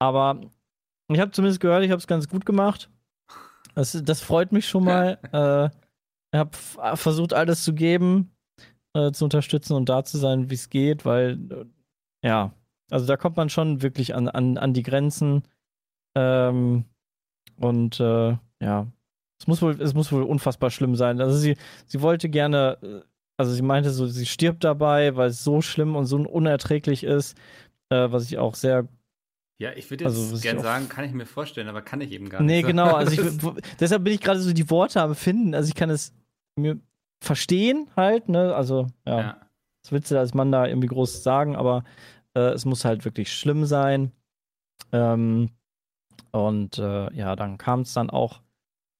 [SPEAKER 4] Aber ich habe zumindest gehört, ich habe es ganz gut gemacht. Das, das freut mich schon mal. äh, ich habe versucht, alles zu geben, äh, zu unterstützen und da zu sein, wie es geht, weil, äh, ja, also da kommt man schon wirklich an, an, an die Grenzen. Ähm, und äh, ja, es muss wohl, es muss wohl unfassbar schlimm sein. Also sie, sie wollte gerne, äh, also sie meinte so, sie stirbt dabei, weil es so schlimm und so unerträglich ist, äh, was ich auch sehr
[SPEAKER 2] ja, ich würde jetzt
[SPEAKER 4] also, was ich
[SPEAKER 2] gern
[SPEAKER 4] auch-
[SPEAKER 2] sagen, kann ich mir vorstellen, aber kann ich eben gar nicht.
[SPEAKER 4] Nee, genau. Also ich,
[SPEAKER 2] Das-
[SPEAKER 4] deshalb bin ich gerade so die Worte am Finden. Also ich kann es mir verstehen halt, ne? Also, ja,
[SPEAKER 2] ja.
[SPEAKER 4] was willst du als Mann da irgendwie groß sagen, aber äh, es muss halt wirklich schlimm sein. Ähm, und äh, ja, dann kam es dann auch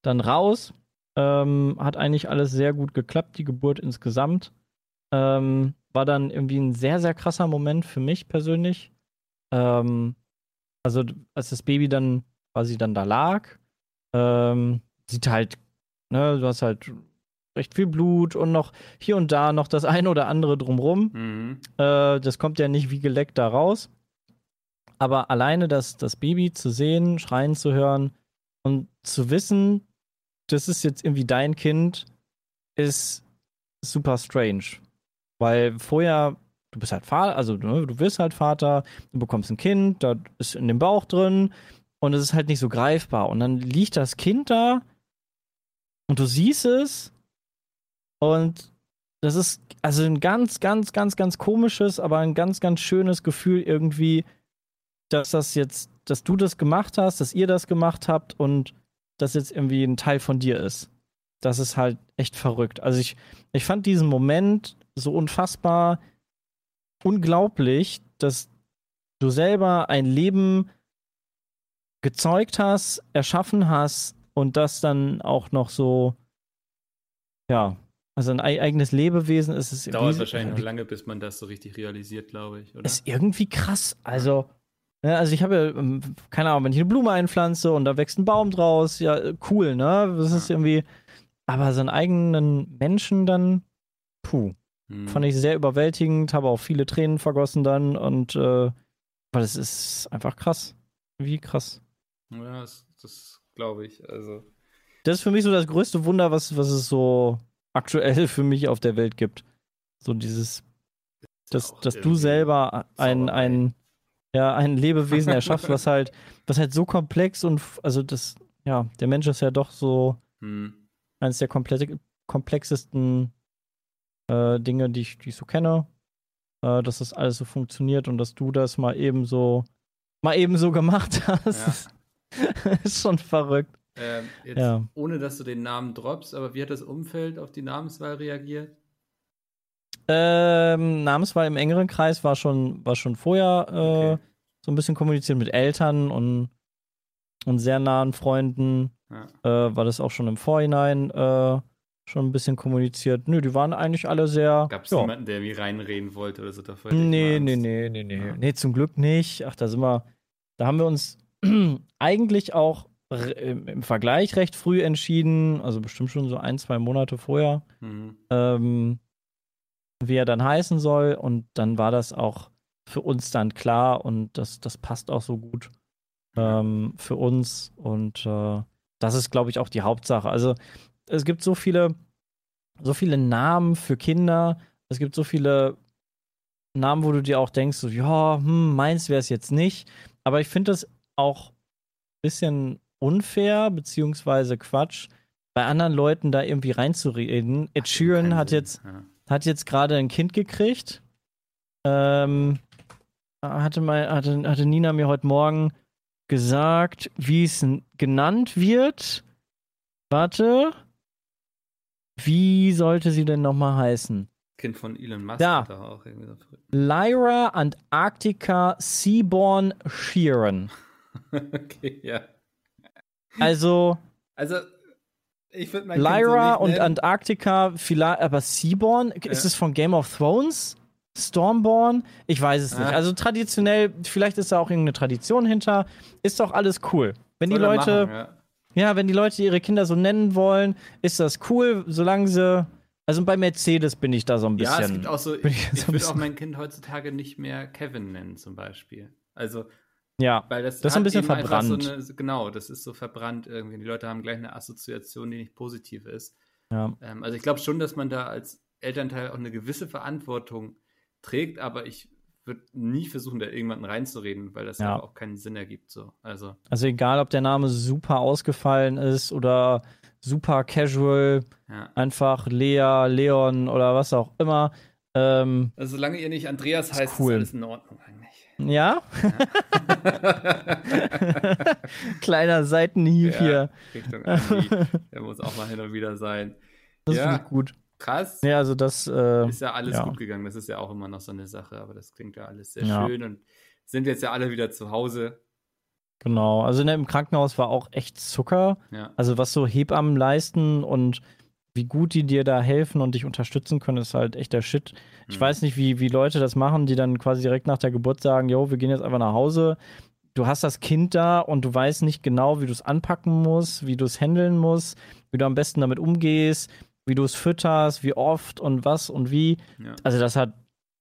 [SPEAKER 4] dann raus. Ähm, hat eigentlich alles sehr gut geklappt, die Geburt insgesamt. Ähm, war dann irgendwie ein sehr, sehr krasser Moment für mich persönlich. Ähm, also, als das Baby dann quasi dann da lag, ähm, sieht halt, ne, du hast halt recht viel Blut und noch hier und da noch das eine oder andere drumrum.
[SPEAKER 2] Mhm.
[SPEAKER 4] Äh, das kommt ja nicht wie geleckt da raus. Aber alleine das, das Baby zu sehen, schreien zu hören und zu wissen, das ist jetzt irgendwie dein Kind, ist super strange. Weil vorher, du bist halt Vater, also ne, du wirst halt Vater, du bekommst ein Kind, da ist in dem Bauch drin und es ist halt nicht so greifbar. Und dann liegt das Kind da und du siehst es und das ist also ein ganz, ganz, ganz, ganz komisches, aber ein ganz, ganz schönes Gefühl irgendwie, dass das jetzt, dass du das gemacht hast, dass ihr das gemacht habt und das jetzt irgendwie ein Teil von dir ist. Das ist halt echt verrückt. Also ich, ich fand diesen Moment so unfassbar unglaublich, dass du selber ein Leben gezeugt hast, erschaffen hast und das dann auch noch so, ja, also ein ei- eigenes Lebewesen ist es.
[SPEAKER 2] Dauert wahrscheinlich noch lange, bis man das so richtig realisiert, glaube ich, oder?
[SPEAKER 4] ist irgendwie krass. Also, ja, also ich habe ja, ähm, keine Ahnung, wenn ich eine Blume einpflanze und da wächst ein Baum draus, ja, cool, ne? Das ist irgendwie, aber so einen eigenen Menschen dann, puh,
[SPEAKER 2] Hm.
[SPEAKER 4] fand ich sehr überwältigend, habe auch viele Tränen vergossen dann und, äh, weil es ist einfach krass. Wie krass.
[SPEAKER 2] Ja, das, das glaube ich. Also,
[SPEAKER 4] Das ist für mich so das größte Wunder, was, was es so aktuell für mich auf der Welt gibt. So dieses, dass, dass du selber ein, ein, ja, ein Lebewesen erschaffst, was halt, was halt so komplex und also das, ja, der Mensch ist ja doch so
[SPEAKER 2] hm.
[SPEAKER 4] eines der komplette, komplexesten äh, Dinge, die ich, die ich so kenne. Äh, dass das alles so funktioniert und dass du das mal eben so, mal eben so gemacht hast. ist schon verrückt.
[SPEAKER 2] Ähm, jetzt,
[SPEAKER 4] Ja.
[SPEAKER 2] ohne dass du den Namen droppst, aber wie hat das Umfeld auf die Namenswahl reagiert?
[SPEAKER 4] Ähm, Namenswahl im engeren Kreis war schon, war schon vorher äh,
[SPEAKER 2] Okay.
[SPEAKER 4] so ein bisschen kommuniziert mit Eltern und, und sehr nahen Freunden.
[SPEAKER 2] Ja.
[SPEAKER 4] Äh, war das auch schon im Vorhinein äh, schon ein bisschen kommuniziert. Nö, die waren eigentlich alle sehr.
[SPEAKER 2] Gab es
[SPEAKER 4] ja.
[SPEAKER 2] jemanden, der mir reinreden wollte oder so? Ich
[SPEAKER 4] Nee, nee, nee, nee, nee.
[SPEAKER 2] Ja.
[SPEAKER 4] Nee, zum Glück nicht. Ach, da sind wir, da haben wir uns eigentlich auch im Vergleich recht früh entschieden, also bestimmt schon so ein, zwei Monate vorher,
[SPEAKER 2] Mhm.
[SPEAKER 4] ähm, wie er dann heißen soll. Und dann war das auch für uns dann klar und das, das passt auch so gut ähm, für uns. Und äh, das ist, glaube ich, auch die Hauptsache. Also es gibt so viele, so viele Namen für Kinder. Es gibt so viele Namen, wo du dir auch denkst, so, ja, hm, meins wäre es jetzt nicht. Aber ich finde das auch ein bisschen unfair, beziehungsweise Quatsch, bei anderen Leuten da irgendwie reinzureden. Ed Sheeran hat jetzt,
[SPEAKER 2] Ja.
[SPEAKER 4] hat jetzt gerade ein Kind gekriegt. Ähm, hatte, mal, hatte, hatte Nina mir heute Morgen gesagt, wie es genannt wird. Warte. Wie sollte sie denn nochmal heißen?
[SPEAKER 2] Kind von Elon Musk
[SPEAKER 4] Da.
[SPEAKER 2] hat doch auch irgendwie so.
[SPEAKER 4] Lyra Antarctica Seaborn Sheeran.
[SPEAKER 2] okay, ja.
[SPEAKER 4] Also
[SPEAKER 2] Also, ich würde mein so
[SPEAKER 4] Lyra
[SPEAKER 2] nicht
[SPEAKER 4] und. Antarctica, vielleicht, aber Seaborn? Ist
[SPEAKER 2] Ja.
[SPEAKER 4] es von Game of Thrones? Stormborn? Ich weiß es nicht.
[SPEAKER 2] Ah.
[SPEAKER 4] Also traditionell, vielleicht ist da auch irgendeine Tradition hinter. Ist doch alles cool. Wenn die
[SPEAKER 2] Soll er
[SPEAKER 4] Leute,
[SPEAKER 2] machen, ja.
[SPEAKER 4] Ja, wenn die Leute ihre Kinder so nennen wollen, ist das cool, solange sie. Also bei Mercedes bin ich da so ein bisschen.
[SPEAKER 2] Ja, es gibt auch so,
[SPEAKER 4] ich
[SPEAKER 2] ich,
[SPEAKER 4] so
[SPEAKER 2] würde auch mein Kind heutzutage nicht mehr Kevin nennen, zum Beispiel. Also,
[SPEAKER 4] ja.
[SPEAKER 2] weil das,
[SPEAKER 4] Das ist ein bisschen verbrannt.
[SPEAKER 2] So eine, genau, das ist so verbrannt irgendwie. Die Leute haben gleich eine Assoziation, die nicht positiv ist.
[SPEAKER 4] ja.
[SPEAKER 2] Ähm, also ich glaube schon, dass man da als Elternteil auch eine gewisse Verantwortung trägt, aber ich würde nie versuchen, da irgendjemanden reinzureden, weil das
[SPEAKER 4] Ja.
[SPEAKER 2] ja auch keinen Sinn ergibt. So. Also,
[SPEAKER 4] Also egal, ob der Name super ausgefallen ist oder super casual,
[SPEAKER 2] ja.
[SPEAKER 4] einfach Lea, Leon oder was auch immer. Ähm,
[SPEAKER 2] Also solange ihr nicht Andreas heißt,
[SPEAKER 4] cool.
[SPEAKER 2] ist alles in Ordnung eigentlich.
[SPEAKER 4] ja, kleiner Seitenhieb
[SPEAKER 2] Ja.
[SPEAKER 4] hier.
[SPEAKER 2] Richtung Andi. Der muss auch mal hin und wieder sein.
[SPEAKER 4] Das
[SPEAKER 2] Ja.
[SPEAKER 4] finde ich gut.
[SPEAKER 2] Krass.
[SPEAKER 4] Ja, also das, äh,
[SPEAKER 2] Ist ja alles
[SPEAKER 4] ja.
[SPEAKER 2] gut gegangen. Das ist ja auch immer noch so eine Sache, aber das klingt ja alles sehr
[SPEAKER 4] Ja.
[SPEAKER 2] schön und sind jetzt ja alle wieder zu Hause.
[SPEAKER 4] genau. Also ne, im Krankenhaus war auch echt Zucker.
[SPEAKER 2] Ja.
[SPEAKER 4] Also was so Hebammen leisten und wie gut die dir da helfen und dich unterstützen können, ist halt echt der Shit. Ich
[SPEAKER 2] Mhm.
[SPEAKER 4] weiß nicht, wie, wie Leute das machen, die dann quasi direkt nach der Geburt sagen, jo, wir gehen jetzt einfach nach Hause. Du hast das Kind da und du weißt nicht genau, wie du es anpacken musst, wie du es handeln musst, wie du am besten damit umgehst, wie du es fütterst, wie oft und was und wie.
[SPEAKER 2] Ja.
[SPEAKER 4] Also das hat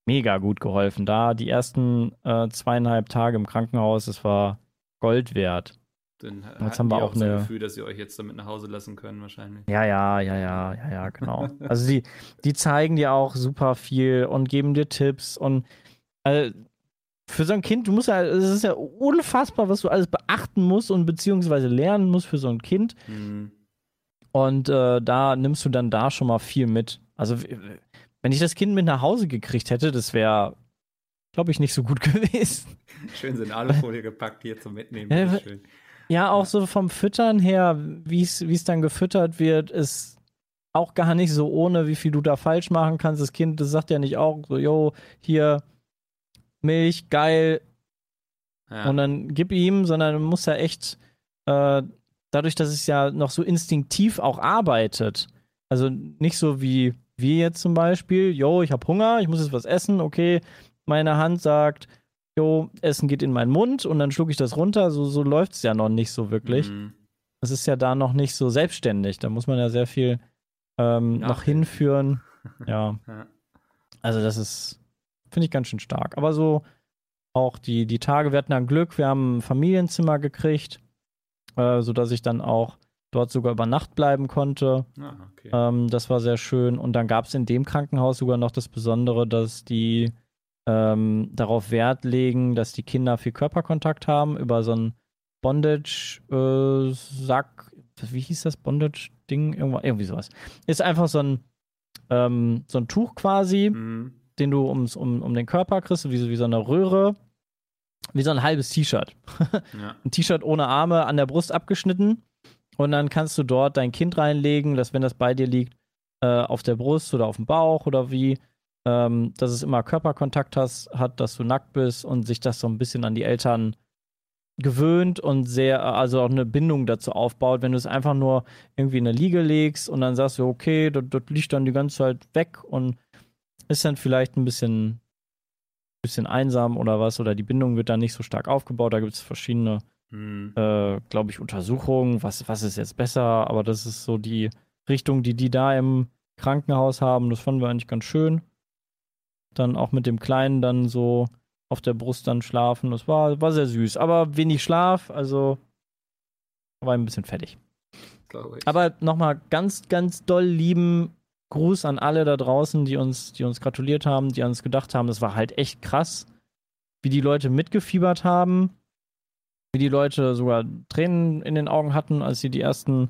[SPEAKER 4] mega gut geholfen. Da die ersten äh, zweieinhalb Tage im Krankenhaus, das war Gold wert.
[SPEAKER 2] Dann
[SPEAKER 4] Jetzt haben wir auch
[SPEAKER 2] ein
[SPEAKER 4] eine-
[SPEAKER 2] Gefühl, dass sie euch jetzt damit nach Hause lassen können, wahrscheinlich.
[SPEAKER 4] Ja, ja, ja, ja, ja, ja, genau. Also die, die zeigen dir auch super viel und geben dir Tipps und äh, für so ein Kind, du musst ja, es ist ja unfassbar, was du alles beachten musst und beziehungsweise lernen musst für so ein Kind.
[SPEAKER 2] Mhm.
[SPEAKER 4] Und äh, da nimmst du dann da schon mal viel mit. Also wenn ich das Kind mit nach Hause gekriegt hätte, das wäre, glaube ich, nicht so gut gewesen.
[SPEAKER 2] Schön so in Alufolie gepackt hier zum Mitnehmen.
[SPEAKER 4] Ja,
[SPEAKER 2] schön.
[SPEAKER 4] Ja, auch so vom Füttern her, wie es dann gefüttert wird, ist auch gar nicht so ohne, wie viel du da falsch machen kannst. Das Kind, das sagt ja nicht auch so, yo, hier Milch, geil,
[SPEAKER 2] Ja.
[SPEAKER 4] und dann gib ihm, sondern du musst ja echt, äh, dadurch, dass es ja noch so instinktiv auch arbeitet, also nicht so wie wir jetzt zum Beispiel, yo, ich habe Hunger, ich muss jetzt was essen, okay, meine Hand sagt, jo, Essen geht in meinen Mund und dann schlucke ich das runter, so, so läuft es ja noch nicht so wirklich.
[SPEAKER 2] Mhm.
[SPEAKER 4] Es ist ja da noch nicht so selbstständig, da muss man ja sehr viel ähm, noch hinführen. Ja,
[SPEAKER 2] Ja.
[SPEAKER 4] also das ist, finde ich ganz schön stark. Aber so auch die, die Tage, wir hatten dann Glück, wir haben ein Familienzimmer gekriegt, äh, sodass ich dann auch dort sogar über Nacht bleiben konnte.
[SPEAKER 2] Ah, okay.
[SPEAKER 4] Ähm, das war sehr schön. Und dann gab es in dem Krankenhaus sogar noch das Besondere, dass die ähm, darauf Wert legen, dass die Kinder viel Körperkontakt haben über so einen Bondage-Sack. Wie hieß das Bondage-Ding? Irgendwie sowas. Ist einfach so ein, ähm, so ein Tuch quasi
[SPEAKER 2] Mhm.
[SPEAKER 4] den du ums, um, um den Körper kriegst, wie, wie so eine Röhre, wie so ein halbes T-Shirt.
[SPEAKER 2] Ja.
[SPEAKER 4] Ein T-Shirt ohne Arme an der Brust abgeschnitten. Und dann kannst du dort dein Kind reinlegen, dass wenn das bei dir liegt, äh, auf der Brust oder auf dem Bauch oder wie, ähm, dass es immer Körperkontakt hast, hat, dass du nackt bist und sich das so ein bisschen an die Eltern gewöhnt und sehr, also auch eine Bindung dazu aufbaut, wenn du es einfach nur irgendwie in eine Liege legst und dann sagst du, okay, das, das liegt dann die ganze Zeit weg und ist dann vielleicht ein bisschen, bisschen einsam oder was, oder die Bindung wird dann nicht so stark aufgebaut. Da gibt es verschiedene,
[SPEAKER 2] Mhm.
[SPEAKER 4] äh, glaube ich, Untersuchungen, was, was ist jetzt besser, aber das ist so die Richtung, die die da im Krankenhaus haben. Das fanden wir eigentlich ganz schön. Dann auch mit dem Kleinen dann so auf der Brust dann schlafen. Das war, war sehr süß, aber wenig Schlaf, also war ein bisschen fertig. Aber nochmal ganz, ganz doll lieben Gruß an alle da draußen, die uns, die uns gratuliert haben, die an uns gedacht haben. Das war halt echt krass, wie die Leute mitgefiebert haben, wie die Leute sogar Tränen in den Augen hatten, als sie die ersten,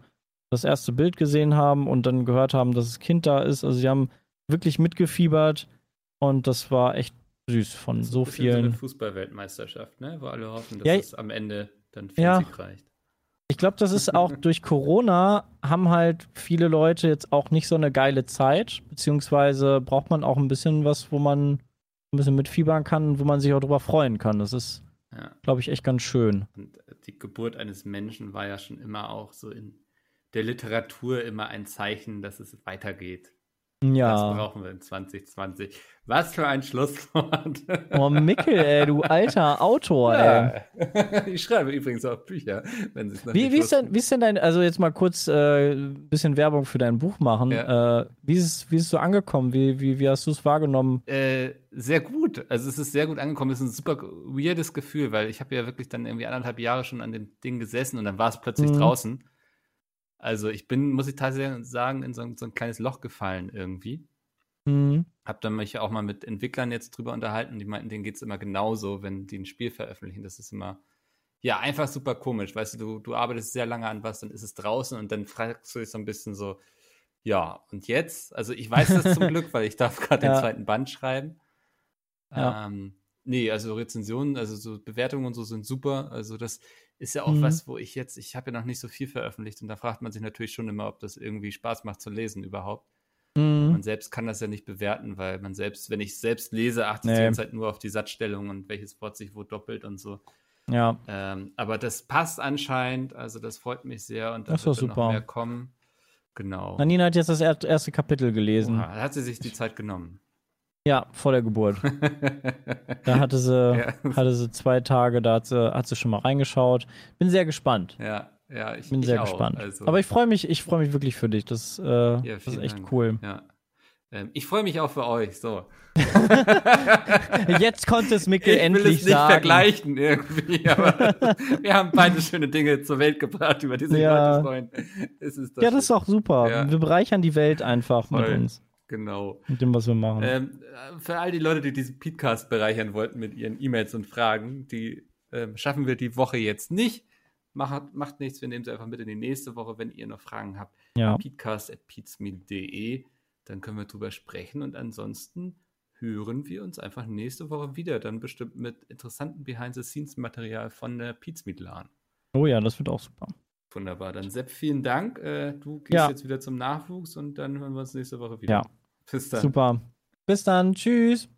[SPEAKER 4] das erste Bild gesehen haben und dann gehört haben, dass das Kind da ist. Also sie haben wirklich mitgefiebert und das war echt süß von so
[SPEAKER 2] bisschen So eine
[SPEAKER 4] vielen.
[SPEAKER 2] Fußballweltmeisterschaft, ne? Wo alle hoffen, dass
[SPEAKER 4] Ja,
[SPEAKER 2] es am Ende dann für
[SPEAKER 4] Ja.
[SPEAKER 2] Sieg reicht.
[SPEAKER 4] Ich glaube, das ist auch durch Corona haben halt viele Leute jetzt auch nicht so eine geile Zeit, beziehungsweise braucht man auch ein bisschen was, wo man ein bisschen mitfiebern kann, wo man sich auch drüber freuen kann. Das ist,
[SPEAKER 2] Ja.
[SPEAKER 4] glaube ich, echt ganz schön.
[SPEAKER 2] Und äh, die Geburt eines Menschen war ja schon immer auch so in der Literatur immer ein Zeichen, dass es weitergeht. Das
[SPEAKER 4] Ja.
[SPEAKER 2] brauchen wir in 2020. Was für ein Schlusswort.
[SPEAKER 4] Oh, Mickel, ey, du alter Autor, ey.
[SPEAKER 2] Ja. Ich schreibe übrigens auch Bücher, wenn es
[SPEAKER 4] Wie, wie, ist denn, wie ist denn dein, also jetzt mal kurz äh, ein bisschen Werbung für dein Buch machen.
[SPEAKER 2] Ja.
[SPEAKER 4] Äh, wie, ist es, wie ist es so angekommen? Wie, wie, wie hast du es wahrgenommen?
[SPEAKER 2] Äh, sehr gut. Also es ist sehr gut angekommen. Es ist ein super weirdes Gefühl, weil ich habe ja wirklich dann irgendwie anderthalb Jahre schon an dem Ding gesessen und dann war es plötzlich
[SPEAKER 4] Mhm.
[SPEAKER 2] draußen. Also ich bin, muss ich tatsächlich sagen, in so, ein- so ein kleines Loch gefallen irgendwie.
[SPEAKER 4] Hm.
[SPEAKER 2] Hab dann mich auch mal mit Entwicklern jetzt drüber unterhalten. Die meinten, denen geht es immer genauso, wenn die ein Spiel veröffentlichen. Das ist immer, ja, einfach super komisch. Weißt du, du, du arbeitest sehr lange an was, dann ist es draußen und dann fragst du dich so ein bisschen so, ja, und jetzt? Also ich weiß das zum Glück, weil ich darf gerade
[SPEAKER 4] Ja.
[SPEAKER 2] den zweiten Band schreiben.
[SPEAKER 4] Ja.
[SPEAKER 2] Ähm, nee, also Rezensionen, also so Bewertungen und so sind super. Also das ist ja auch
[SPEAKER 4] Mhm.
[SPEAKER 2] was, wo ich jetzt, ich habe ja noch nicht so viel veröffentlicht und da fragt man sich natürlich schon immer, ob das irgendwie Spaß macht zu lesen überhaupt.
[SPEAKER 4] Hm.
[SPEAKER 2] Man selbst kann das ja nicht bewerten, weil man selbst, wenn ich selbst lese, achtet
[SPEAKER 4] Nee.
[SPEAKER 2] die ganze Zeit nur auf die Satzstellung und welches Wort sich wo doppelt und so.
[SPEAKER 4] Ja.
[SPEAKER 2] Ähm, aber das passt anscheinend, also das freut mich sehr und da
[SPEAKER 4] Das
[SPEAKER 2] wird
[SPEAKER 4] super.
[SPEAKER 2] noch mehr kommen. Genau.
[SPEAKER 4] Nanina hat jetzt das er erste Kapitel gelesen.
[SPEAKER 2] Oha, da hat sie sich die Zeit genommen.
[SPEAKER 4] Ja, vor der Geburt. Da hatte sie,
[SPEAKER 2] Ja.
[SPEAKER 4] hatte sie zwei Tage, da hat sie, hat sie schon mal reingeschaut. Bin sehr gespannt.
[SPEAKER 2] ja, ja, ich
[SPEAKER 4] Bin
[SPEAKER 2] ich
[SPEAKER 4] sehr
[SPEAKER 2] auch,
[SPEAKER 4] gespannt.
[SPEAKER 2] Also,
[SPEAKER 4] Aber ich freue mich, ich freue mich wirklich für dich. Das, äh, das ist echt
[SPEAKER 2] Dank.
[SPEAKER 4] cool.
[SPEAKER 2] Ja. Ähm, ich freue mich auch für euch. So.
[SPEAKER 4] Jetzt konnte es Mikkel
[SPEAKER 2] ich will
[SPEAKER 4] endlich
[SPEAKER 2] es nicht
[SPEAKER 4] sagen.
[SPEAKER 2] vergleichen irgendwie, aber wir haben beide schöne Dinge zur Welt gebracht, über die sich
[SPEAKER 4] Ja.
[SPEAKER 2] Leute freuen. Ist
[SPEAKER 4] Ja, das ist auch super.
[SPEAKER 2] Ja.
[SPEAKER 4] Wir bereichern die Welt einfach mit
[SPEAKER 2] Voll.
[SPEAKER 4] uns,
[SPEAKER 2] Genau.
[SPEAKER 4] mit dem, was wir machen.
[SPEAKER 2] Ähm, für all die Leute, die diesen Podcast bereichern wollten mit ihren E-Mails und Fragen, die ähm, schaffen wir die Woche jetzt nicht. Macht, macht nichts, wir nehmen sie einfach mit in die nächste Woche, wenn ihr noch Fragen habt.
[SPEAKER 4] ja.
[SPEAKER 2] Peatcast.peatsmeet.de, dann können wir drüber sprechen und ansonsten hören wir uns einfach nächste Woche wieder, dann bestimmt mit interessantem Behind-the-Scenes-Material von der Peatsmeet LAN.
[SPEAKER 4] Oh ja, das wird auch super.
[SPEAKER 2] Wunderbar, dann Sepp, vielen Dank. Äh, du gehst
[SPEAKER 4] Ja.
[SPEAKER 2] jetzt wieder zum Nachwuchs und dann hören wir uns nächste Woche wieder.
[SPEAKER 4] Ja.
[SPEAKER 2] Bis dann.
[SPEAKER 4] Super. Bis dann. Tschüss.